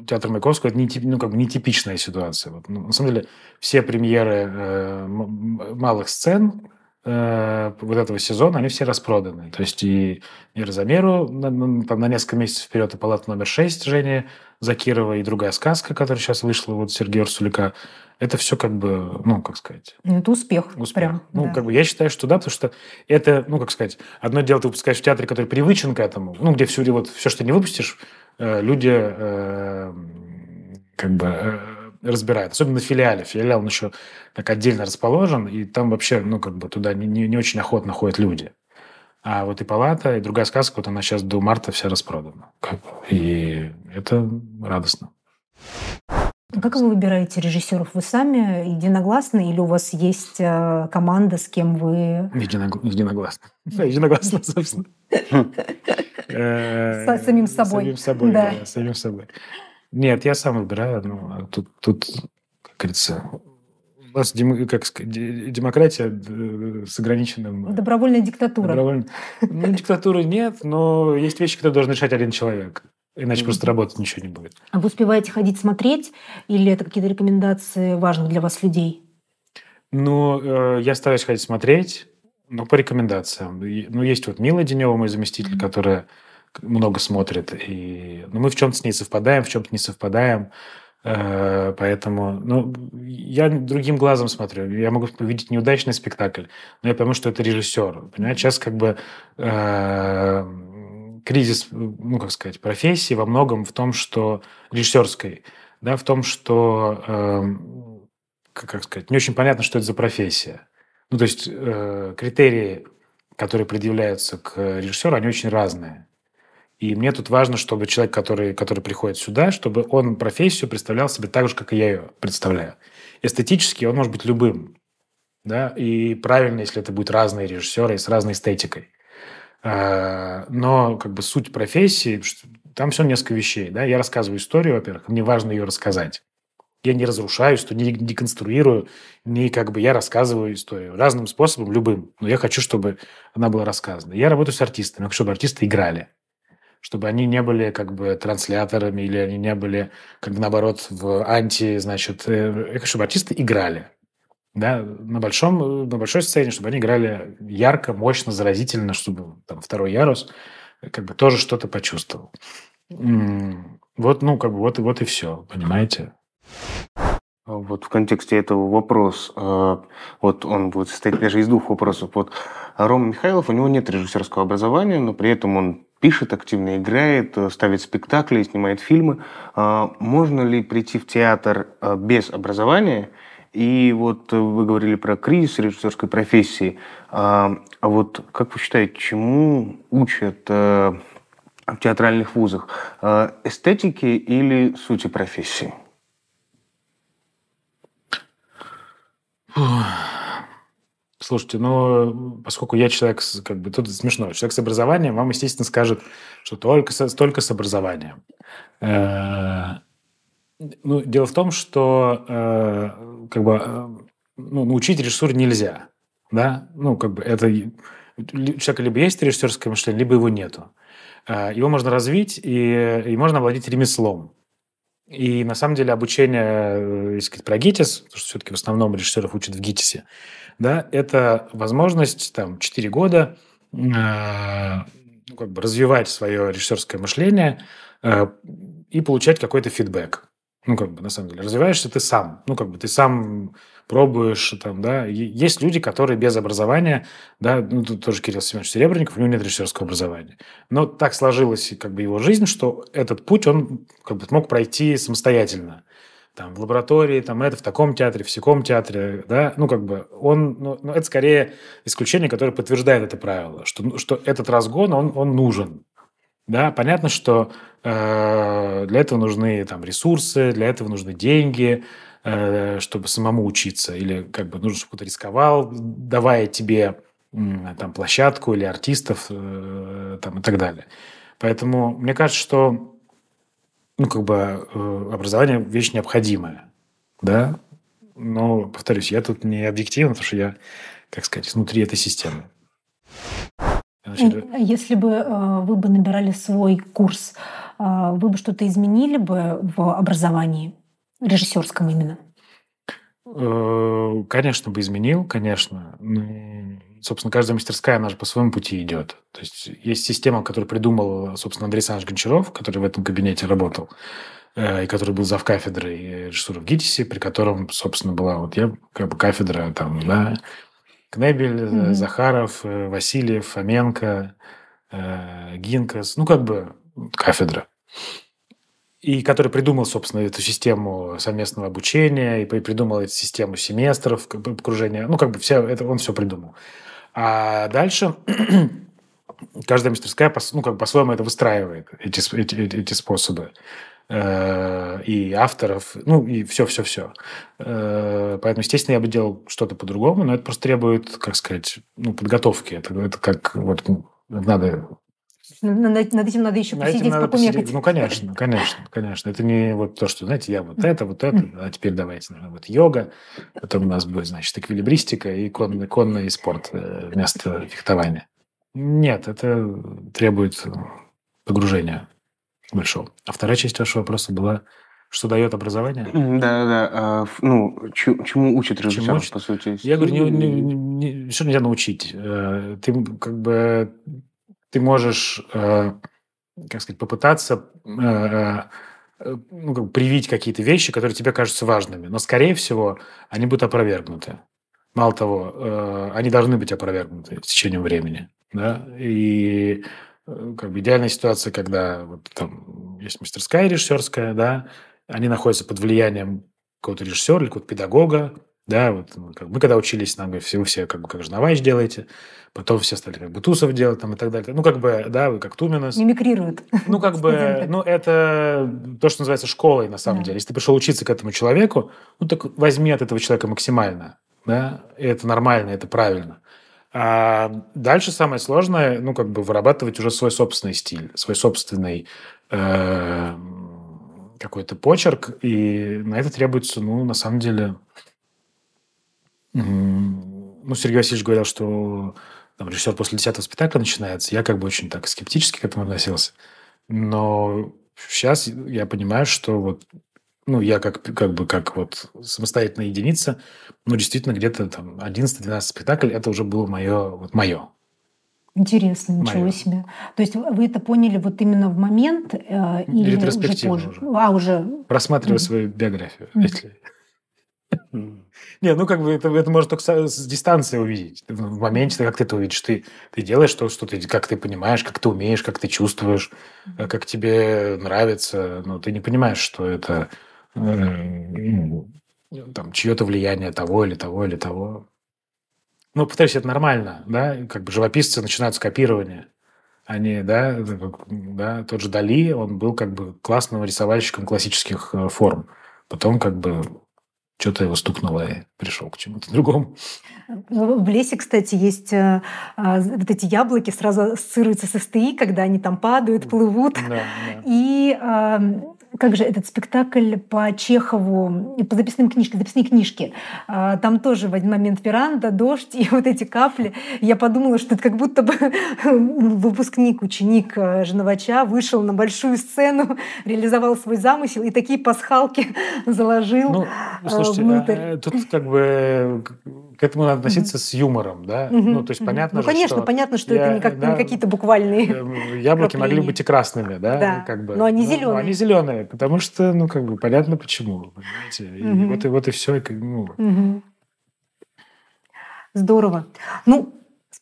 S3: театр Маяковского это не, ну, как бы нетипичная ситуация. Вот, ну, на самом деле все премьеры э, малых сцен э, вот этого сезона, они все распроданы. То есть и «Мир за меру» на, там, на несколько месяцев вперед, и «Палата номер 6» Жени Закирова, и другая сказка, которая сейчас вышла, вот Сергея Урсулика. Это все как бы, ну, как сказать...
S2: Ну, это успех.
S3: Успех. Прям, ну, да. как бы я считаю, что да, потому что это, ну, как сказать, одно дело ты выпускаешь в театре, который привычен к этому, ну, где все, вот, все, что ты не выпустишь, Э, люди э, как бы э, разбирают. Особенно на филиале. Филиал он еще так отдельно расположен, и там вообще, ну, как бы туда не, не, не очень охотно ходят люди. А вот и палата, и другая сказка, вот она сейчас до марта вся распродана. И это радостно.
S2: А как вы выбираете режиссеров? Вы сами единогласны или у вас есть команда, с кем вы...
S3: Единогла... Единогласно. Единогласно, собственно.
S2: С самим собой.
S3: Самим собой, да. Самим собой. Нет, я сам выбираю. Ну, а тут, тут, как говорится, у нас дем, как демократия э, с ограниченным...
S2: Добровольная диктатура.
S3: Добровольно... Ну, диктатуры нет, но есть вещи, которые должен решать один человек. Иначе просто работать ничего не будет.
S2: А вы успеваете ходить смотреть? Или это какие-то рекомендации важных для вас людей?
S3: Ну, э, я стараюсь ходить смотреть, но по рекомендациям. Ну, есть вот Мила Денева, мой заместитель, mm-hmm. которая много смотрит. И, ну, мы в чем-то с ней совпадаем, в чем-то не совпадаем. Э, поэтому, ну, я другим глазом смотрю. Я могу увидеть неудачный спектакль, но я пойму, что это режиссер. Понимаете, сейчас как бы э, кризис, ну, как сказать, профессии во многом в том, что режиссерской, да, в том, что, э, как сказать, не очень понятно, что это за профессия. Ну, то есть э, критерии, которые предъявляются к режиссеру, они очень разные. И мне тут важно, чтобы человек, который, который приходит сюда, чтобы он профессию представлял себе так же, как и я ее представляю. Эстетически он может быть любым. Да? И правильно, если это будут разные режиссеры с разной эстетикой. А, но как бы суть профессии, там все несколько вещей. Да? Я рассказываю историю, во-первых, мне важно ее рассказать. Я не разрушаю, что не деконструирую, не как бы я рассказываю историю разным способом, любым. Но я хочу, чтобы она была рассказана. Я работаю с артистами, чтобы артисты играли. Чтобы они не были как бы трансляторами или они не были, как бы наоборот, в анти, значит, э, хочу, чтобы артисты играли да, на, большом, на большой сцене, чтобы они играли ярко, мощно, заразительно, чтобы там второй ярус как бы тоже что-то почувствовал. Вот, ну, как бы вот, вот и все, понимаете?
S4: Вот в контексте этого вопрос, э, вот он будет состоять даже из двух вопросов. Вот Рома Михайлов, у него нет режиссерского образования, но при этом он пишет активно, играет, э, ставит спектакли, снимает фильмы. А можно ли прийти в театр э, без образования – и вот э, вы говорили про кризис режиссерской профессии. А, а вот как вы считаете, чему учат в театральных вузах? Эстетики или сути профессии?
S3: Слушайте, ну, поскольку я человек, как бы, тут смешно, человек с образованием вам, естественно, скажет, что только, с, только с образованием. Ну, дело в том, что э, как бы э, ну, научить режиссуру нельзя, да, ну как бы это у человека либо есть режиссерское мышление, либо его нету. Э, его можно развить и, и можно овладеть ремеслом. И на самом деле обучение, э, если сказать про ГИТИС, потому что все-таки в основном режиссеров учат в ГИТИСе, да, это возможность там 4 года э, ну, как бы развивать свое режиссерское мышление э, и получать какой-то фидбэк. Ну, как бы, на самом деле, развиваешься ты сам. Ну, как бы, ты сам пробуешь, там, да. Есть люди, которые без образования, да, ну, тут тоже Кирилл Семенович Серебренников, у него нет режиссерского образования. Но так сложилась, как бы, его жизнь, что этот путь он, как бы, мог пройти самостоятельно. Там, в лаборатории, там, это в таком театре, в всяком театре, да, ну, как бы, он, ну, ну, это скорее исключение, которое подтверждает это правило, что, что этот разгон, он, он нужен, да, понятно, что э, для этого нужны там ресурсы, для этого нужны деньги, э, чтобы самому учиться, или как бы нужно, чтобы кто-то рисковал, давая тебе э, там площадку или артистов э, там и так далее. Поэтому мне кажется, что ну как бы э, образование вещь необходимая, да. Но повторюсь, я тут не объективно, потому что я, как сказать, внутри этой системы.
S2: Если бы э, вы бы набирали свой курс, э, вы бы что-то изменили бы в образовании, режиссерском именно?
S3: Э, конечно, бы изменил, конечно. Ну, собственно, каждая мастерская, она же по своему пути идет. То есть есть система, которую придумал, собственно, Андрей Александрович Гончаров, который в этом кабинете работал, и который был зав кафедрой режиссуры в ГИТИСе, при котором, собственно, была вот я, как бы кафедра там, да, Кнебель, mm-hmm. Захаров, э, Васильев, Фоменко, э, Гинкас, ну, как бы кафедра. И который придумал, собственно, эту систему совместного обучения, и придумал эту систему семестров, окружения. Ну, как бы все, это он все придумал. А дальше каждая мастерская ну, как бы по-своему это выстраивает, эти, эти, эти способы. Э, и авторов, ну и все-все-все. Э, поэтому, естественно, я бы делал что-то по-другому, но это просто требует, как сказать, ну, подготовки. Это, это как вот ну, надо
S2: над, над этим надо еще
S3: На
S2: посидеть,
S3: надо
S2: покумекать.
S3: посидеть. Ну, конечно, конечно, конечно. Это не вот то, что, знаете, я вот это, вот это, а теперь давайте, наверное, вот йога, потом у нас будет, значит, эквилибристика и конный, конный спорт э, вместо фехтования. Нет, это требует погружения большого. А вторая часть вашего вопроса была, что дает образование?
S4: Да, да. а, Ну, чему учат режиссеров,
S3: учат?
S4: по сути?
S3: Я говорю, не, не- не- что нельзя научить? Э, Ты как бы ты можешь, э, как сказать, попытаться э, ну, как бы привить какие-то вещи, которые тебе кажутся важными, но, скорее всего, они будут опровергнуты. Мало того, они должны быть опровергнуты с течением времени. Да? И как бы идеальная ситуация, когда вот там есть мастерская режиссерская, да, они находятся под влиянием какого-то режиссера или какого-то педагога, да, вот ну, как мы когда учились, нам говорят, все, вы все как бы как Жновач делаете, потом все стали как Бутусов делать там и так далее. Ну, как бы, да, вы как Туменос.
S2: Мимикрируют.
S3: Ну, как бы, ну, это то, что называется школой, на самом
S2: Да.
S3: деле. Если ты пришел учиться к этому человеку, ну, так возьми от этого человека максимально, да, и это нормально, это правильно. А дальше самое сложное, ну, как бы вырабатывать уже свой собственный стиль, свой собственный э, какой-то почерк, и на это требуется, ну, на самом деле, ну, Сергей Васильевич говорил, что там, режиссер после десятого спектакля начинается. Я как бы очень так скептически к этому относился. Но сейчас я понимаю, что вот ну, я как, как бы как вот самостоятельная единица, ну, действительно, где-то там 11-12 спектакль, это уже было мое, вот мое.
S2: Интересно, ничего
S3: Моё.
S2: себе. То есть вы это поняли вот именно в момент э, или уже позже?
S3: уже.
S2: А, уже.
S3: Просматривая
S2: Мгм.
S3: свою биографию.
S2: Мгм.
S3: если- Не, ну как бы это, это можно только с дистанции увидеть. В моменте, как ты это увидишь, ты, ты делаешь то, что ты, как ты понимаешь, как ты умеешь, как ты чувствуешь, как тебе нравится. Но ты не понимаешь, что это ну, там чье-то влияние того или того или того. Ну, повторюсь, это нормально, да? Как бы живописцы начинают с копирования. Они, да, да, тот же Дали, он был как бы классным рисовальщиком классических э, форм. Потом как бы что-то его стукнуло и пришел к чему-то другому.
S2: В лесе, кстати, есть э, а, вот эти яблоки, сразу ассоциируются с СТИ, когда они там падают, плывут.
S3: Да, да.
S2: И а, как же этот спектакль по Чехову, по записным книжкам, записные книжки. А, Там тоже в один момент веранда, дождь и вот эти капли. Я подумала, что это как будто бы выпускник, ученик э, Жновача вышел на большую сцену, реализовал свой замысел и такие пасхалки заложил.
S3: Ну,
S2: э,
S3: слушайте,
S2: внутрь.
S3: а, тут как бы к- этому надо относиться с юмором, да?
S2: Мгм,
S3: Ну, то есть
S2: мгм.
S3: понятно
S2: Ну,
S3: же,
S2: конечно,
S3: что
S2: понятно, что
S3: я,
S2: это не, как-
S3: да,
S2: не какие-то буквальные.
S3: яблоки могли быть и красными, да?
S2: Да,
S3: Как бы.
S2: но они
S3: Ну,
S2: зелёные.
S3: они зеленые, потому что, ну, как бы понятно почему, понимаете? И
S2: Мгм.
S3: вот и вот и все. Ну,
S2: Мгм. Здорово. Ну,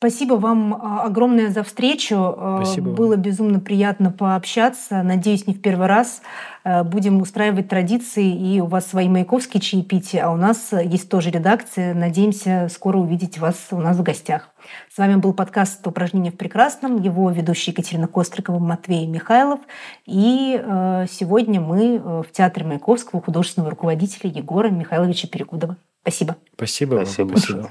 S2: спасибо вам а, огромное за встречу. А,
S3: Спасибо вам.
S2: Было безумно приятно пообщаться. Надеюсь, не в первый раз. А, Будем устраивать традиции, и у вас свои маяковские чаепития, а у нас есть тоже редакция. Надеемся скоро увидеть вас у нас в гостях. С вами был подкаст «Упражнения в прекрасном», его ведущие Екатерина Кострикова, Матвей Михайлов. И сегодня мы в Театре Маяковского художественного руководителя Егора Михайловича Перекудова. Спасибо.
S3: спасибо. вам,
S4: Спасибо
S3: спасибо.